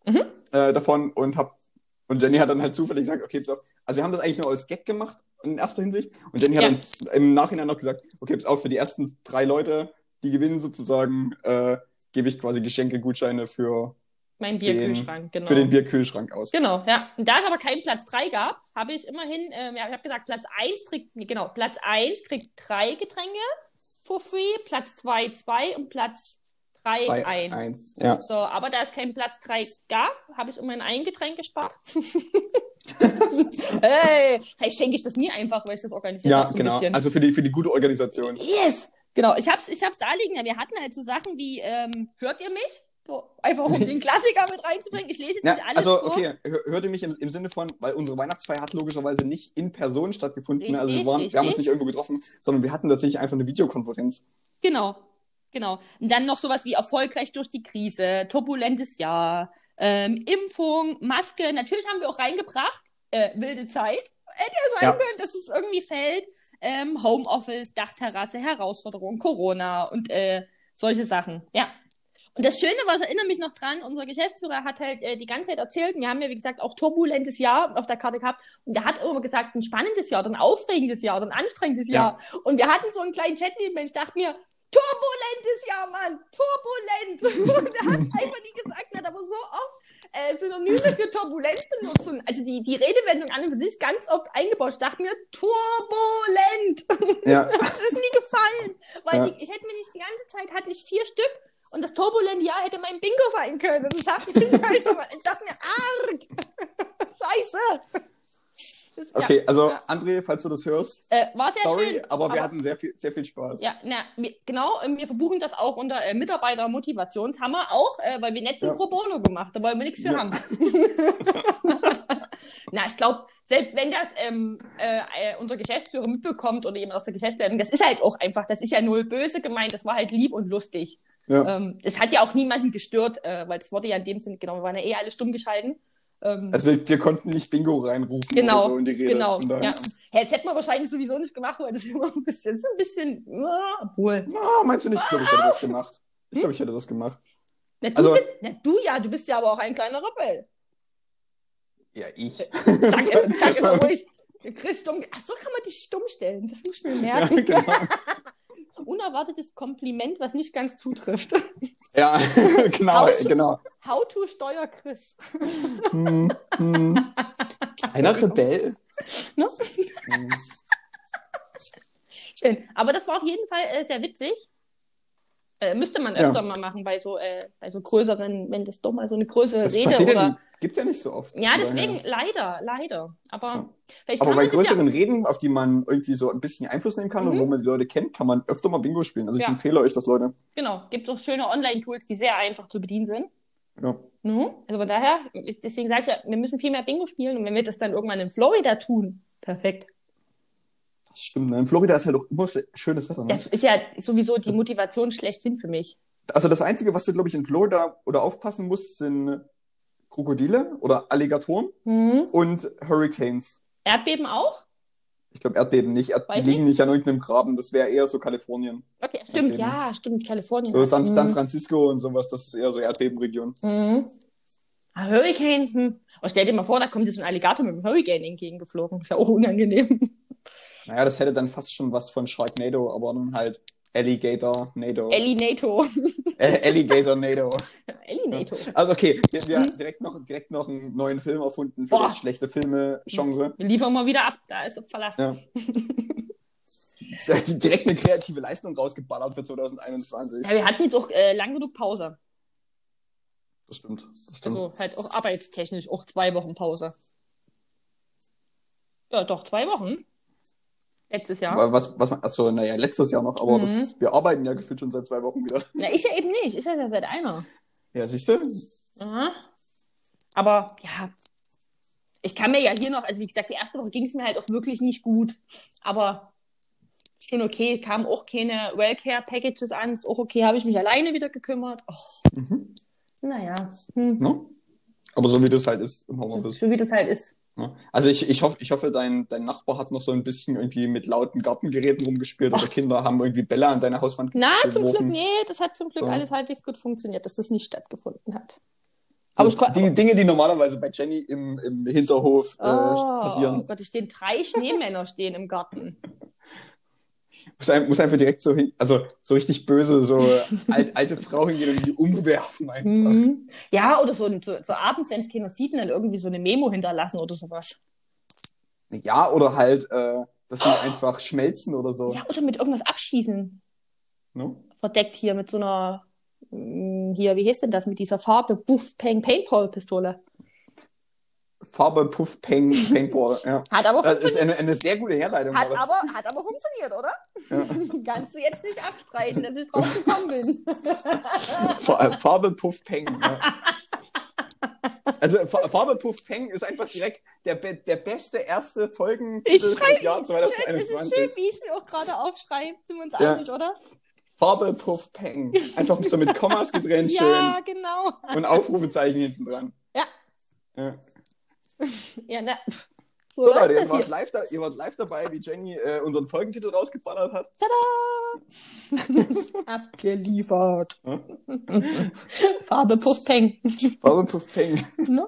mhm. äh, davon und hab und Jenny hat dann halt zufällig gesagt, okay. Also wir haben das eigentlich nur als Gag gemacht in erster Hinsicht. Und Jenny ja. hat dann im Nachhinein noch gesagt, okay, pass auf, für die ersten drei Leute, die gewinnen sozusagen, äh, gebe ich quasi Geschenke, Gutscheine für mein Bierkühlschrank, genau. Für den Bierkühlschrank aus. Genau, ja. Und da es aber keinen Platz 3 gab, habe ich immerhin, äh, ja, ich habe gesagt, Platz 1 kriegt, genau, Platz 1 kriegt drei Getränke for free, Platz 2 zwei und Platz 3 ein. Eins, ja. So, aber da es keinen Platz 3 gab, habe ich immerhin ein Getränk gespart. hey, vielleicht schenke ich das mir einfach, weil ich das organisiert habe. Ja, genau. Bisschen. Also für die, für die gute Organisation. Yes! Genau, ich hab's, ich hab's da liegen. Ja, wir hatten halt so Sachen wie, ähm, hört ihr mich? So, einfach um den Klassiker mit reinzubringen. Ich lese jetzt ja, nicht alles Also, vor. okay, hört ihr mich im, im, Sinne von, weil unsere Weihnachtsfeier hat logischerweise nicht in Person stattgefunden. Richtig, also wir, waren, wir haben uns nicht irgendwo getroffen, sondern wir hatten tatsächlich einfach eine Videokonferenz. Genau, genau. Und dann noch sowas wie erfolgreich durch die Krise, turbulentes Jahr, ähm, Impfung, Maske. Natürlich haben wir auch reingebracht, äh, wilde Zeit. Hätte ja sein ja. können, dass es irgendwie fällt. Ähm, Homeoffice, Dachterrasse, Herausforderung, Corona und äh, solche Sachen. Ja, und das Schöne war, ich erinnere mich noch dran, unser Geschäftsführer hat halt äh, die ganze Zeit erzählt, wir haben ja, wie gesagt, auch turbulentes Jahr auf der Karte gehabt. Und der hat immer gesagt, ein spannendes Jahr, ein aufregendes Jahr, ein anstrengendes Jahr. Ja. Und wir hatten so einen kleinen Chat neben mir. Ich dachte mir, turbulentes Jahr, Mann, turbulent. Und er hat es einfach nie gesagt, er hat aber so oft äh, Synonyme für turbulent benutzt. Und also die, die Redewendung an und für sich ganz oft eingebaut. Ich dachte mir, turbulent. Ja. das ist nie gefallen. Weil ja. ich, ich hätte mir nicht die ganze Zeit, hatte ich vier Stück und das turbulente Jahr hätte mein Bingo sein können. Und ich dachte, ich dachte mir, arg! Scheiße! Das, okay, ja, also ja. André, falls du das hörst, äh, war sehr sorry, schön, aber, aber wir hatten sehr viel, sehr viel Spaß. Ja, na, wir, genau, wir verbuchen das auch unter äh, Mitarbeitermotivationshammer auch, äh, weil wir Netz ja. pro bono gemacht, da wollen wir nichts für ja. haben. na, ich glaube, selbst wenn das ähm, äh, äh, unser Geschäftsführer mitbekommt oder jemand aus der Geschäftsleitung, das ist halt auch einfach, das ist ja null böse gemeint, das war halt lieb und lustig. Ja. Ähm, das hat ja auch niemanden gestört, äh, weil das wurde ja in dem Sinne, genau, wir waren ja eh alle stumm geschalten. Ähm, also wir, wir, konnten nicht Bingo reinrufen genau, so in die Rede. Genau, ja. Hey, jetzt hätten wir wahrscheinlich sowieso nicht gemacht, weil das immer ein bisschen, ist ein bisschen, na, obwohl. Na, meinst du nicht? Ich glaube, ich hätte das gemacht. Ich glaube, ich hätte das gemacht. Na, du, also, bist, na, du ja, du bist ja aber auch ein kleiner Rebell. Ja, ich. Sag, sag immer ruhig. Chris stumm. Ach, so kann man dich stumm stellen. Das muss ich mir merken. Ja, genau. unerwartetes Kompliment, was nicht ganz zutrifft. Ja, genau, how to, genau. How to Steuer Chris. Hm, hm. Einer Rebell. Ne? Hm. Schön. Aber das war auf jeden Fall äh, sehr witzig. Äh, müsste man öfter ja. mal machen bei so, äh, bei so größeren, wenn das doch mal so eine größere das Rede oder. Ja, gibt ja nicht so oft. Ja, deswegen ja. leider, leider. Aber, ja. Aber bei größeren Reden, auf die man irgendwie so ein bisschen Einfluss nehmen kann mhm. und wo man die Leute kennt, kann man öfter mal Bingo spielen. Also ich empfehle euch das, Leute. Genau, gibt auch schöne Online-Tools, die sehr einfach zu bedienen sind. Ja. No? Also von daher, deswegen sage ich ja, wir müssen viel mehr Bingo spielen und wenn wir das dann irgendwann in Florida tun, perfekt. Das stimmt, ne? in Florida ist ja doch immer schönes Wetter. Ne? Das ist ja sowieso die Motivation schlechthin für mich. Also das Einzige, was du, glaube ich, in Florida oder aufpassen musst, sind Krokodile oder Alligatoren Mhm. und Hurricanes. Erdbeben auch? Ich glaube, Erdbeben nicht. Erd Weiß liegen nicht an irgendeinem Graben. Das wäre eher so Kalifornien. Okay, stimmt, Erdbeben. ja, stimmt, Kalifornien. So San, Mhm. San Francisco und sowas, das ist eher so Erdbebenregion. Mhm. Ah, Hurricane, hm. Oh, stell dir mal vor, da kommt jetzt ein Alligator mit einem Hurricane entgegengeflogen. Ist ja auch unangenehm. Naja, das hätte dann fast schon was von Sharknado, aber nun halt Alligator Nado. Elinato. äh, Alligator Nado. Elinato. Also okay, wir, wir haben direkt noch, direkt noch einen neuen Film erfunden für Boah. das schlechte Filme-Genre. Wir liefern mal wieder ab, da ist Verlass. Ja. Direkt eine kreative Leistung rausgeballert für 2021. Ja, wir hatten jetzt auch äh, lang genug Pause. Das stimmt. Das stimmt. Also halt auch arbeitstechnisch auch zwei Wochen Pause. Ja, doch, zwei Wochen. Letztes Jahr. Was, was achso, naja, letztes Jahr noch, aber Mhm. das, wir arbeiten ja gefühlt schon seit zwei Wochen wieder. Na, ich ja eben nicht. Ich ja seit einer. Ja, siehst du? Aha. Aber ja, ich kann mir ja hier noch, also wie gesagt, die erste Woche ging es mir halt auch wirklich nicht gut. Aber schon okay, kamen auch keine Wellcare-Packages an, ist auch okay, habe ich mich alleine wieder gekümmert. Oh, Mhm. naja, hm. Ne? Aber so wie das halt ist im so, Homeoffice. so wie das halt ist. Ne? Also ich, ich, hoffe, ich hoffe, dein, dein Nachbar hat noch so ein bisschen irgendwie mit lauten Gartengeräten rumgespielt oder Kinder haben irgendwie Bälle an deine Hauswand Na, zum Glück, geworfen. nee, das hat zum Glück So. alles halbwegs gut funktioniert, dass das nicht stattgefunden hat. Aber ich die Dinge, die normalerweise bei Jenny im, im Hinterhof äh, Oh, passieren. Gott, es stehen drei Schneemänner stehen im Garten. Muss, ein, muss einfach direkt so hin, also so richtig böse, so alt, alte Frau hingehen und die umwerfen einfach. Mhm. Ja, oder so, so, so abends, wenn es keiner sieht, dann irgendwie so eine Memo hinterlassen oder sowas. Ja, oder halt, äh, dass die einfach schmelzen oder so. Ja, oder mit irgendwas abschießen. Ne? Verdeckt hier mit so einer, mm, hier, wie heißt denn das, mit dieser Farbe, Buff, Peng, Paintball-Pistole. Farbe, Puff, Peng, Paintball. Ja. Hat aber Das ist eine, eine sehr gute Herleitung. Hat aber, hat aber funktioniert, oder? Ja. Kannst du jetzt nicht abstreiten, dass ich drauf gekommen bin. Fa- Farbe, Puff, Peng. Ja. Also Fa- Farbe, Puff, Peng ist einfach direkt der, der beste erste Folgen Ich des schreibe, Jahres das ist schön, 2021. wie ich es mir auch gerade aufschreibe. Sind wir uns Ja. einig, oder? Farbe, Puff, Peng. Einfach so mit Kommas getrennt Ja, genau. schön und Aufrufezeichen hinten dran. Ja. ja. Ja, na, so, So, Leute, ihr wart, live da, ihr wart live dabei, wie Jenny äh, unseren Folgentitel rausgeballert hat. Abgeliefert. Ja. Farbe Puff Peng. Farbe, Puff, Peng. Ne?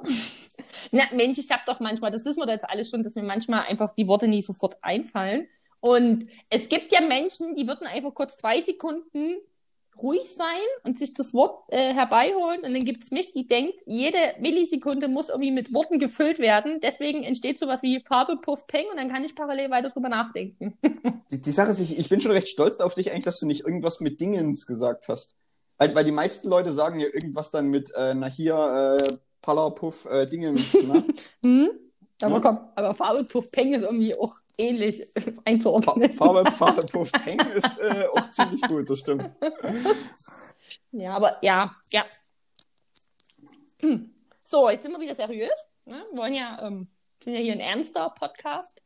Na, Mensch, ich hab doch manchmal, das wissen wir doch jetzt alle schon, dass mir manchmal einfach die Worte nie sofort einfallen. Und es gibt ja Menschen, die würden einfach kurz zwei Sekunden ruhig sein und sich das Wort äh, herbeiholen. Und dann gibt's mich, die denkt, jede Millisekunde muss irgendwie mit Worten gefüllt werden. Deswegen entsteht sowas wie Farbe, Puff, Peng und dann kann ich parallel weiter drüber nachdenken. Die, die Sache ist, ich, ich bin schon recht stolz auf dich eigentlich, dass du nicht irgendwas mit Dingens gesagt hast. Weil, weil die meisten Leute sagen ja irgendwas dann mit, äh, na hier, äh, Pallerpuff, äh, Dingens. Ne? Hm? Aber Ja. komm, aber Farbe, Puff, Peng ist irgendwie auch ähnlich einzuordnen. Farbe, Farbe, Puff, Peng ist äh, auch ziemlich gut, das stimmt. Ja, aber ja, ja. So, jetzt sind wir wieder seriös. Ne? Wir wollen ja, ähm, sind ja hier ein ernster Podcast.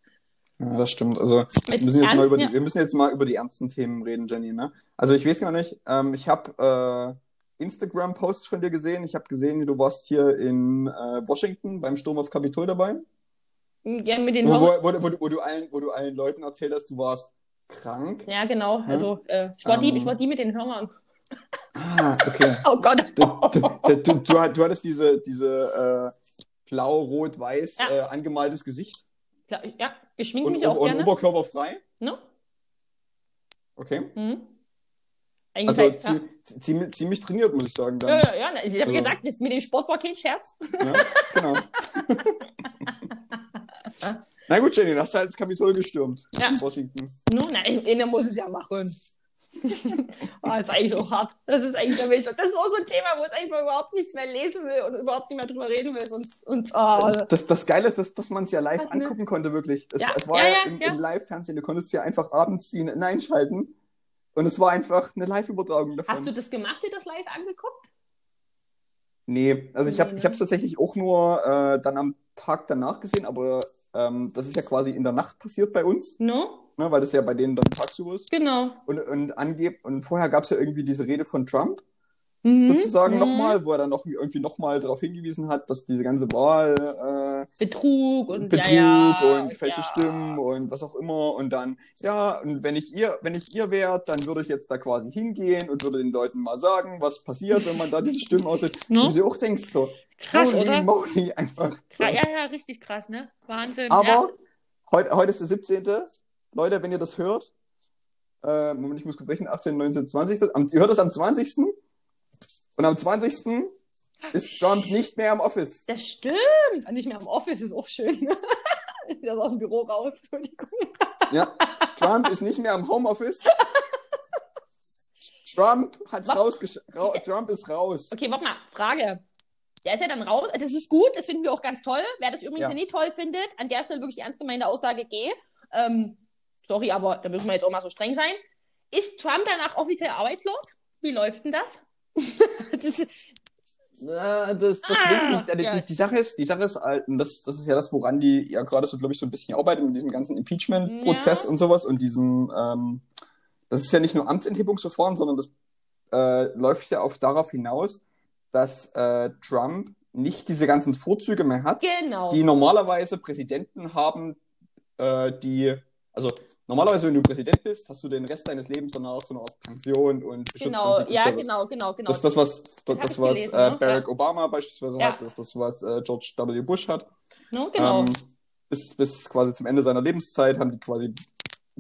Ja, das stimmt. Also wir müssen, jetzt mal über die, wir müssen jetzt mal über die ernsten Themen reden, Jenny. Ne? Also ich weiß gar nicht, ähm, ich habe äh, Instagram-Posts von dir gesehen. Ich habe gesehen, du warst hier in äh, Washington beim Sturm auf Kapitol dabei. Ja, mit den Wo, wo, wo, wo, du allen, wo du allen Leuten erzählt hast, du warst krank. ja, genau. Also, äh, ich, war die, Ähm. ich war die mit den Hörnern. Ah, okay. Oh Gott. Du, du, du, du, hattest diese, diese äh, blau, rot, weiß Ja. äh, angemaltes Gesicht Klar, Ja, ich schminke und, mich auch und gerne. oberkörperfrei. Ne? Okay. Mhm. Eigentlich Also halt, ja. zie ziemlich, ziemlich trainiert, muss ich sagen. Dann. Ja, ja, ja, ich habe Also- gesagt, das mit dem Sport war kein Scherz. Ja, genau. Na gut, Jenny, hast du halt das Kapitol gestürmt. Ja. In Washington. Nun, na, innen muss es ja machen. oh, das ist eigentlich auch hart. Das ist eigentlich der Weg. Das ist auch so ein Thema, wo ich einfach überhaupt nichts mehr lesen will und überhaupt nicht mehr drüber reden will. Und, und oh, Das, das Geile ist, dass, dass man es ja live Was, ne? angucken konnte, wirklich. Es, Ja, es war ja, ja, im, im Live-Fernsehen, du konntest ja einfach abends ziehen, einschalten. Und es war einfach eine Live-Übertragung davon. hast du das gemacht, dir das live angeguckt? Nee, also ich habe ich hab's tatsächlich auch nur äh, dann am Tag danach gesehen, aber ähm, das ist ja quasi in der Nacht passiert bei uns, No? ne, weil das ja bei denen dann tagsüber ist. Genau. Und, und, angeb und vorher gab es ja irgendwie diese Rede von Trump, Mhm. sozusagen mhm. nochmal, wo er dann noch irgendwie nochmal darauf hingewiesen hat, dass diese ganze Wahl äh, Betrug und Betrug ja, ja, und gefälschte ja. Stimmen und was auch immer. Und dann, ja, und wenn ich ihr, wenn ich ihr wäre, dann würde ich jetzt da quasi hingehen und würde den Leuten mal sagen, was passiert, wenn man da diese Stimmen aussetzt. Ne? Und du auch denkst so, Krass, holy oder? moly, einfach. So. Ja, ja, ja, richtig krass, ne? Wahnsinn. Aber ja. heute, heute ist der 17. Leute, wenn ihr das hört, äh, Moment, ich muss kurz rechnen, 18, 19, 20. Am, ihr hört das am 20. Und am 20. ist Trump nicht mehr im Office. Das stimmt. Nicht mehr im Office ist auch schön. Der ist aus dem Büro raus. Entschuldigung. Ja, Trump ist nicht mehr im Homeoffice. Trump hat's rausgesch... Ra Trump ist raus. Okay, warte mal. Frage. Der ist ja dann raus. Das ist gut, das finden wir auch ganz toll. Wer das übrigens Ja. nicht toll findet, an der Stelle wirklich ernst gemeinte Aussage, geh. Ähm, sorry, aber da müssen wir jetzt auch mal so streng sein. Ist Trump danach offiziell arbeitslos? Wie läuft denn das? das Ja, das, das Ah, weiß ich nicht. Die, ja. die Sache ist, die Sache ist halt, und das, das ist ja das, woran die ja gerade so, glaube ich, so ein bisschen arbeiten mit diesem ganzen Impeachment-Prozess Ja. und sowas und diesem, ähm, das ist ja nicht nur Amtsenthebungsverfahren, sondern das äh, läuft ja auf darauf hinaus, dass äh, Trump nicht diese ganzen Vorzüge mehr hat, genau. die normalerweise Präsidenten haben, äh, die, also normalerweise, wenn du Präsident bist, hast du den Rest deines Lebens danach so eine Art Pension und Beschutz genau, ja, genau, genau, genau. Das ist das, was, das, ich was gelesen, äh, ne? Barack Obama beispielsweise Ja. hat, das ist das, was äh, George W. Bush hat. Ne, genau. Ähm, bis, bis quasi zum Ende seiner Lebenszeit haben die quasi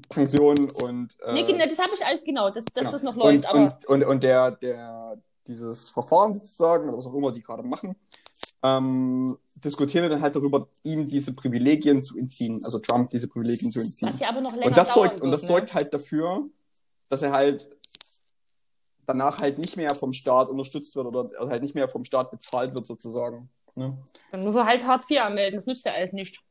Pension und äh, nee, genau, das habe ich alles genau, dass, dass genau. das noch läuft. und, aber und, und, und der, der dieses Verfahren sozusagen, oder was auch immer die gerade machen, ähm, diskutieren dann halt darüber, ihm diese Privilegien zu entziehen, also Trump diese Privilegien zu entziehen. was ja aber noch länger Und das sorgt, und wird, das ne? sorgt halt dafür, dass er halt danach halt nicht mehr vom Staat unterstützt wird oder halt nicht mehr vom Staat bezahlt wird sozusagen. Ne? Dann muss er halt Hartz IV anmelden, das nützt ja alles nicht.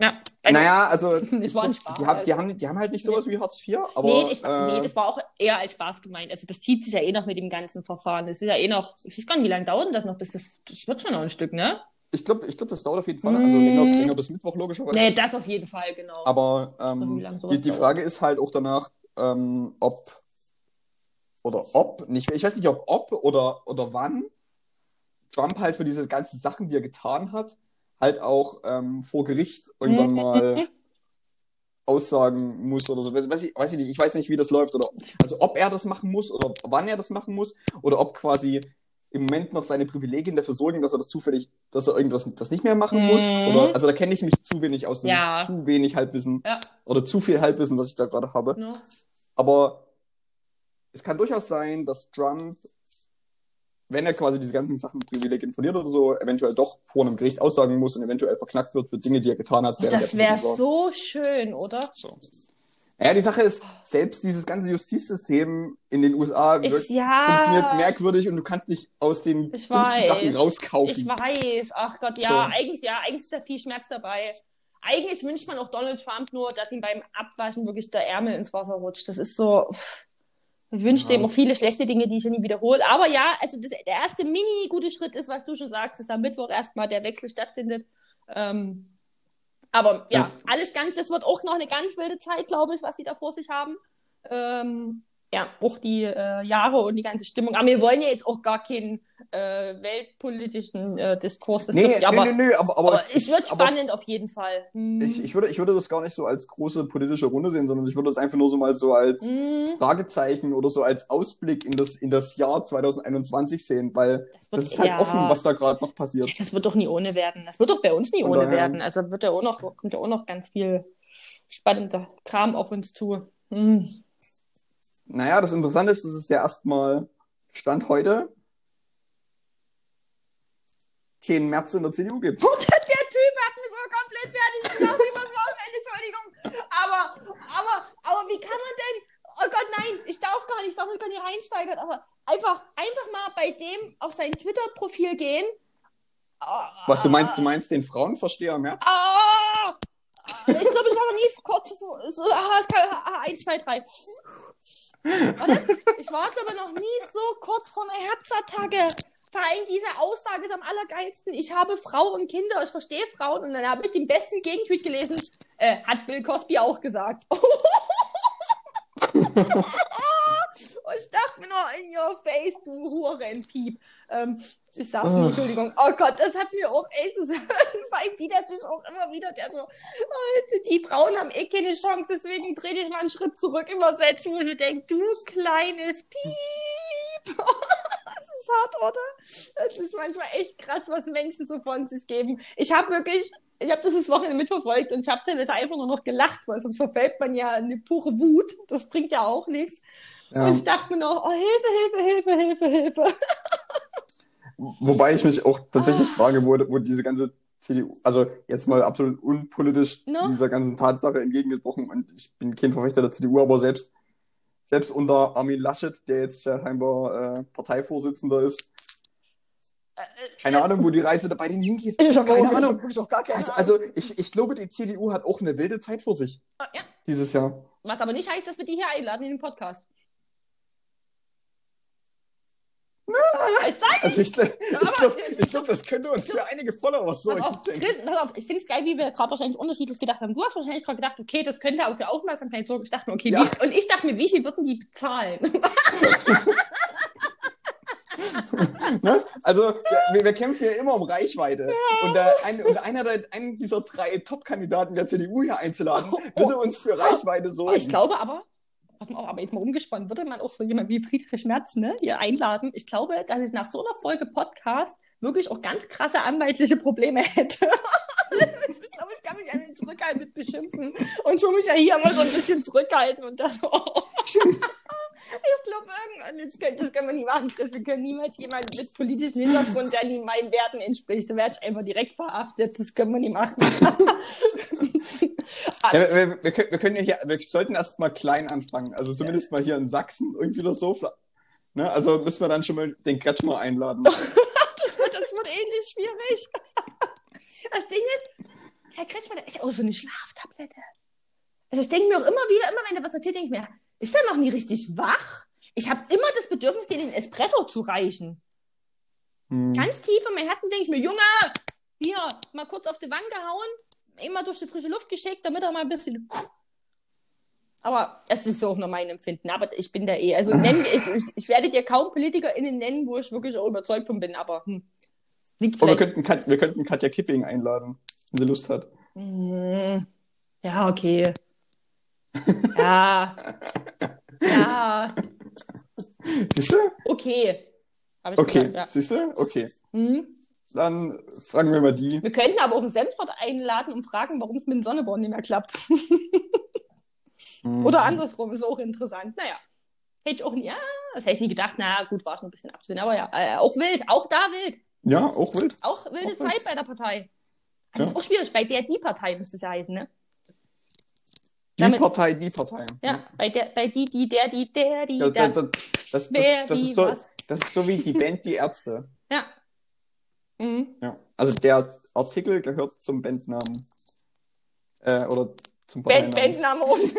Ja. Also, naja, also Das war ein Spaß. die, haben, die, haben, die haben halt nicht sowas wie Hartz IV, aber nee, das, war- äh, nee, das war auch eher als Spaß gemeint. Also das zieht sich ja eh noch mit dem ganzen Verfahren. Das ist ja eh noch, ich weiß gar nicht, wie lange dauert denn das noch, bis das, das wird schon noch ein Stück, ne? ich glaube, ich glaub, das dauert auf jeden Fall. Also Mm. länger, länger bis Mittwoch logischerweise. Nee, das auf jeden Fall, genau. Aber ähm, die, die dauert. Frage ist halt auch danach, ähm, ob oder ob, nicht, ich weiß nicht, ob ob oder, oder wann Trump halt für diese ganzen Sachen, die er getan hat, halt auch ähm, vor Gericht irgendwann mal aussagen muss oder so. Weiß, ich, weiß ich nicht, ich weiß nicht, wie das läuft oder also ob er das machen muss oder wann er das machen muss oder ob quasi im Moment noch seine Privilegien dafür sorgen, dass er das zufällig, dass er irgendwas das nicht mehr machen muss. Mhm. Oder also da kenne ich mich zu wenig aus. Das Ja. ist zu wenig Halbwissen ja. oder zu viel Halbwissen, was ich da gerade habe. Ne? Aber es kann durchaus sein, dass Trump, wenn er quasi diese ganzen Sachen Privilegien verliert oder so, eventuell doch vor einem Gericht aussagen muss und eventuell verknackt wird für Dinge, die er getan hat. Das wäre so schön, oder? so. Ja, die Sache ist, selbst dieses ganze Justizsystem in den USA wirkt, ja. funktioniert merkwürdig und du kannst nicht aus den dümmsten weiß. Sachen rauskaufen. Ich weiß, ach Gott, ja, So. eigentlich, ja, eigentlich ist da viel Schmerz dabei. Eigentlich wünscht man auch Donald Trump nur, dass ihm beim Abwaschen wirklich der Ärmel ins Wasser rutscht. Das ist so. pff. Ich wünsche Ja. dem auch viele schlechte Dinge, die ich nie wiederhole. Aber ja, also das, der erste mini gute Schritt ist, was du schon sagst, dass am Mittwoch erstmal der Wechsel stattfindet. Ähm, aber ja, Ja. alles ganz, das wird auch noch eine ganz wilde Zeit, glaube ich, was sie da vor sich haben. Ähm, ja, auch die äh, Jahre und die ganze Stimmung. Aber wir wollen ja jetzt auch gar keinen äh, weltpolitischen äh, Diskurs. Das nee, nee, aber, nee, nee, aber, aber, aber es wird aber- spannend auf jeden Fall. Hm. Ich, ich, würde, ich würde das gar nicht so als große politische Runde sehen, sondern ich würde das einfach nur so mal so als Hm, Fragezeichen oder so als Ausblick in das, in das Jahr 2021 sehen, weil das, wird, das ist halt ja, offen, was da gerade noch passiert. Das wird doch nie ohne werden. Das wird doch bei uns nie ohne werden. Also wird ja auch noch, kommt ja auch noch ganz viel spannender Kram auf uns zu. Hm. Naja, das Interessante ist, dass es ja erstmal Stand heute keinen März in der CDU gibt. der Typ hat mich wohl komplett fertig gemacht übers Wochenende, Entschuldigung. Aber, aber, aber wie kann man denn, oh Gott, nein, ich darf gar nicht, ich darf mich gar nicht reinsteigern, aber einfach, einfach mal bei dem auf sein Twitter-Profil gehen. Was, du meinst, du meinst den Frauenversteher März? Ah, ich glaube, ich war noch nie kurz, so, ah, 1, 2, 3. Ich war, glaube noch nie so kurz vor einer Herzattacke. Vor allem diese Aussage ist am allergeilsten. Ich habe Frau und Kinder, ich verstehe Frauen. Und dann habe ich den besten Gegentweet gelesen. Äh, hat Bill Cosby auch gesagt. ich dachte mir nur, in your face, du Hurenpiep. Ähm, ich sag's nicht, Entschuldigung. Oh Gott, das hat mir auch echt, das widert sich auch immer wieder, der so, oh, die Frauen haben eh keine Chance, deswegen dreh dich mal einen Schritt zurück übersetzen, wo ich denke, du kleines Piep. ist hart, oder? Das ist manchmal echt krass, was Menschen so von sich geben. Ich habe wirklich, ich habe das das Wochenende mitverfolgt und ich habe dann einfach nur noch gelacht, weil sonst verfällt man ja in eine pure Wut. Das bringt ja auch nichts. Ja. Und ich dachte mir noch, oh, Hilfe, Hilfe, Hilfe, Hilfe, Hilfe. Wobei ich mich auch tatsächlich ah. frage, wo, wo diese ganze CDU, also jetzt mal absolut unpolitisch no? dieser ganzen Tatsache entgegengesprochen. Und ich bin kein Verfechter der CDU, aber selbst, selbst unter Armin Laschet, der jetzt scheinbar äh, Parteivorsitzender ist, äh, keine äh, Ahnung, wo die Reise bei denen hingeht. Ich habe keine Ahnung. Doch gar keine also, also ich, ich glaube, die CDU hat auch eine wilde Zeit vor sich. Ja. Dieses Jahr. Was aber nicht heißt, dass wir die hier einladen in den Podcast. Also ich, ich glaube, glaub, das könnte uns für einige Follower so pass auf, pass auf, Ich finde es geil, wie wir gerade wahrscheinlich unterschiedlich gedacht haben. Du hast wahrscheinlich gerade gedacht, okay, das könnte aber für Aufmerksamkeit sorgen. Ich dachte mir, okay, ja. wie, und ich dachte mir, wie viel würden die bezahlen? ne? Also, wir, wir, kämpfen ja immer um Reichweite. Ja. Und, da ein, und einer der, einen dieser drei Top-Kandidaten der CDU hier einzuladen, würde uns für Reichweite sorgen. Ich glaube aber, aber jetzt mal umgespannt, würde man auch so jemand wie Friedrich Merz ne, hier einladen? Ich glaube, dass ich nach so einer Folge Podcast wirklich auch ganz krasse anwaltliche Probleme hätte. ich glaube, ich kann mich ein zurückhalten mit Beschimpfen und tue mich ja hier mal so ein bisschen zurückhalten und dann, oh. Ich glaube, das können, das können wir nicht machen, Chris. Wir können niemals jemanden mit politischem Hintergrund, der nicht meinen Werten entspricht, da werde ich einfach direkt verhaftet. Das können wir nicht machen. ja, wir, wir, wir, können, ja hier, wir sollten erst mal klein anfangen. Also zumindest mal hier in Sachsen irgendwie oder so. Ne? Also müssen wir dann schon mal den Kretschmer einladen. das, wird, das wird ähnlich schwierig. Das Ding ist, Herr Kretschmer, der ist auch so eine Schlaftablette. Also ich denke mir auch immer wieder, immer wenn er was erzählt, denke ich mir, ist er noch nie richtig wach? Ich habe immer das Bedürfnis, dir den Espresso zu reichen. Hm. Ganz tief in mein Herzen denke ich mir, Junge, hier, mal kurz auf die Wange gehauen, immer durch die frische Luft geschickt, damit er mal ein bisschen. Aber es ist so auch nur mein Empfinden. Aber ich bin da eh. Also nenn, ich, ich, ich, werde dir kaum PolitikerInnen nennen, wo ich wirklich auch überzeugt von bin, aber hm, liegt oh, wir, könnten, wir könnten Katja Kipping einladen, wenn sie Lust hat. Hm, ja, okay. Ja. ja. Siehst du? Okay. okay, ja. siehst du? Okay. Mhm. Dann fragen wir mal die. Wir könnten aber auch einen Senfort einladen und fragen, warum es mit dem Sonneborn nicht mehr klappt. mhm. Oder andersrum, ist auch interessant. Naja. Hätte ich auch nie, ja, das hätte ich nie gedacht. Na gut, war schon ein bisschen abzusehen, aber ja, äh, auch wild, auch da wild. Ja, auch wild. Auch wilde auch Zeit wild. bei der Partei. Das ja. ist auch schwierig, bei der die Partei müsste es ja heißen, ne? Die Damit, Partei, die Partei. Ja, bei der, bei die, die, der, die, der, die, das. Das, das, das, das, das ist, so, das ist so wie die Band Die Ärzte. Ja. Mhm. ja. Also der Artikel gehört zum Bandnamen. Äh, oder zum Band, Bandnamen. Und, und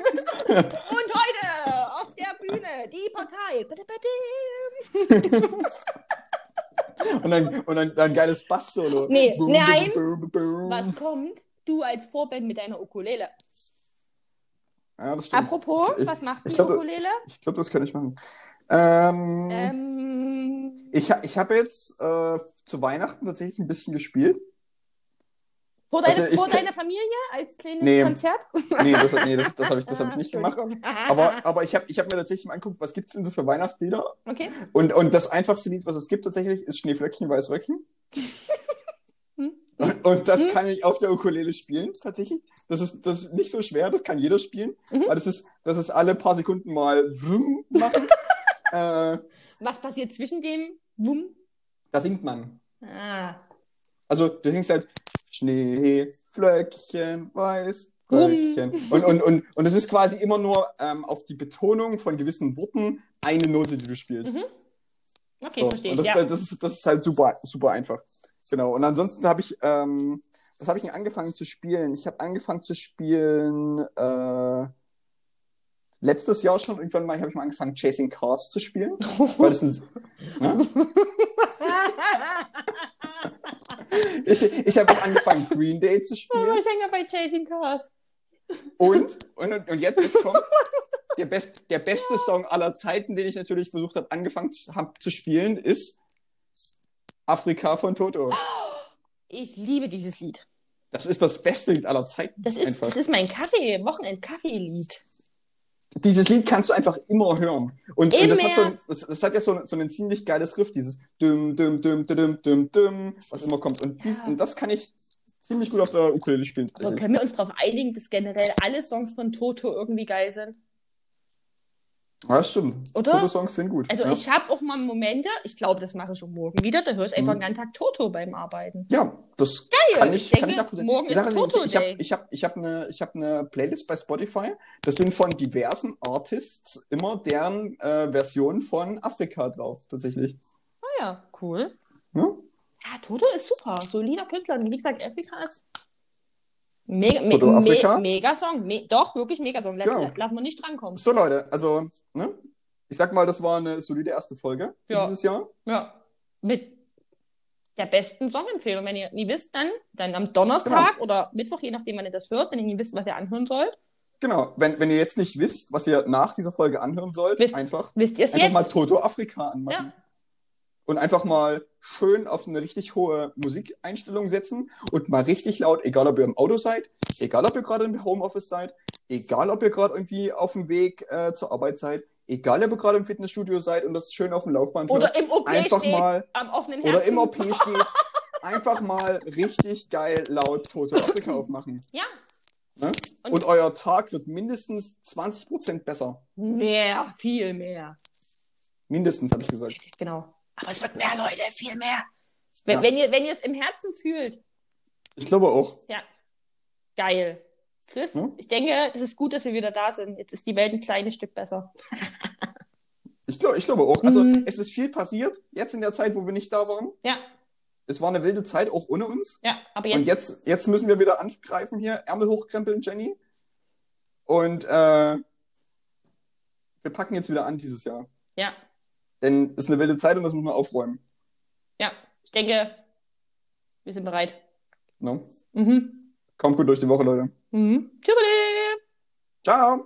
heute auf der Bühne die Partei. und dann, und dann, dann ein geiles Bass-Solo. Nee, boom, nein. Boom, boom, Was kommt? Du als Vorband mit deiner Ukulele. Ja, das stimmt. Apropos, ich, was macht die Ukulele? Ich, ich glaube, das kann ich machen. Ähm, ähm, ich ich habe jetzt äh, zu Weihnachten tatsächlich ein bisschen gespielt. Vor, deine, also vor deiner Familie als kleines nee, Konzert? Nee, das, nee, das, das habe ich, hab ich nicht gemacht. Aber, aber ich habe ich hab mir tatsächlich mal angeguckt, was gibt es denn so für Weihnachtslieder? Okay. Und, und das einfachste Lied, was es gibt tatsächlich, ist Schneeflöckchen, Weißröckchen. hm? und, und das hm? kann ich auf der Ukulele spielen, tatsächlich. Das ist, das ist nicht so schwer, das kann jeder spielen. Mhm. Weil das ist, das ist alle paar Sekunden mal Wum machen. äh, Was passiert zwischen dem Wum? Da singt man. Ah. Also du singst halt Schneeflöckchen, Weißröckchen. Und, und, und, und es ist quasi immer nur ähm, auf die Betonung von gewissen Worten eine Note, die du spielst. Mhm. Okay, so. verstehe ich. Das, ja. das, ist, das ist halt super, super einfach. Genau. Und ansonsten habe ich ähm, was habe ich denn angefangen zu spielen? Ich habe angefangen zu spielen äh, letztes Jahr schon. Irgendwann mal habe ich mal angefangen, Chasing Cars zu spielen. weil das ein, ne? ich ich habe auch angefangen, Green Day zu Oh, spielen. ich hänge bei Chasing Cars. Und, und, und jetzt, jetzt kommt der, best, der beste Song aller Zeiten, den ich natürlich versucht habe, angefangen habe zu spielen, ist Afrika von Toto. Ich liebe dieses Lied. Das ist das beste Lied aller Zeiten. Das ist, einfach. das ist mein Kaffee, Wochenend-Kaffee-Lied. Dieses Lied kannst du einfach immer hören. Und, und das, hat so, ein- das, das hat ja so, ein- so ein ziemlich geiles Riff, dieses düm, düm, düm, düm, düm, düm, was immer kommt. Und, dies, Ja. und das kann ich ziemlich gut auf der Ukulele spielen. Aber können wir uns darauf einigen, dass generell alle Songs von Toto irgendwie geil sind? Ja, stimmt. Oder? Toto-Songs sind gut. Also ja. ich habe auch mal Momente, ich glaube, das mache ich schon morgen wieder, da höre ich einfach Mhm. den ganzen Tag Toto beim Arbeiten. Ja, das Geil. kann ich, Ich denke, kann ich nachvollziehen. morgen Die ist ist, Toto ich, ich habe ich hab, ich hab eine, ich hab eine Playlist bei Spotify. Das sind von diversen Artists immer deren äh, Version von Afrika drauf, tatsächlich. Ah ja, cool. Ja? Ja, Toto ist super. Solider Künstler. Wie gesagt, Afrika ist mega, me, me, mega Song. Me, doch, wirklich mega Song. Lass, Ja. lassen wir nicht drankommen. So, Leute, also, ne? Ich sag mal, das war eine solide erste Folge Ja. dieses Jahr. Ja. Mit der besten Songempfehlung. Wenn ihr nie wisst, dann, dann am Donnerstag oder Mittwoch, je nachdem, wann ihr das hört, wenn ihr nie wisst, was ihr anhören sollt. Genau, wenn, wenn ihr jetzt nicht wisst, was ihr nach dieser Folge anhören sollt, Wisst- einfach, Wisst einfach jetzt? mal Toto Afrika anmachen. Ja. Und einfach mal schön auf eine richtig hohe Musikeinstellung setzen und mal richtig laut, egal ob ihr im Auto seid, egal ob ihr gerade im Homeoffice seid, egal ob ihr gerade irgendwie auf dem Weg äh, zur Arbeit seid, egal ob ihr gerade im Fitnessstudio seid und das schön auf dem Laufband hört, Oder im OP einfach steht, mal- am offenen Herzen. oder im OP steht, einfach mal richtig geil laut Toto Afrika aufmachen. Ja, Ne? Und- Und, euer Tag wird mindestens 20% besser. mehr, viel mehr. Mindestens, habe ich gesagt. Genau. Aber es wird mehr, Leute, viel mehr. Wenn, Ja. wenn, ihr, wenn ihr es im Herzen fühlt, Ich glaube auch. ja, geil. Chris, Ja. ich denke, es ist gut, dass wir wieder da sind. Jetzt ist die Welt ein kleines Stück besser. Ich glaube, ich glaube auch. Also Mhm. es ist viel passiert, jetzt in der Zeit, wo wir nicht da waren. Ja, Es war eine wilde Zeit, auch ohne uns. ja, aber jetzt, Und jetzt, jetzt müssen wir wieder angreifen hier, Ärmel hochkrempeln, Jenny. Und äh, wir packen jetzt wieder an dieses Jahr. ja, Denn es ist eine wilde Zeit und das muss man aufräumen. ja, ich denke, wir sind bereit. Ne? Mhm. Kommt gut durch die Woche, Leute. Mhm. Tschüss. Ciao!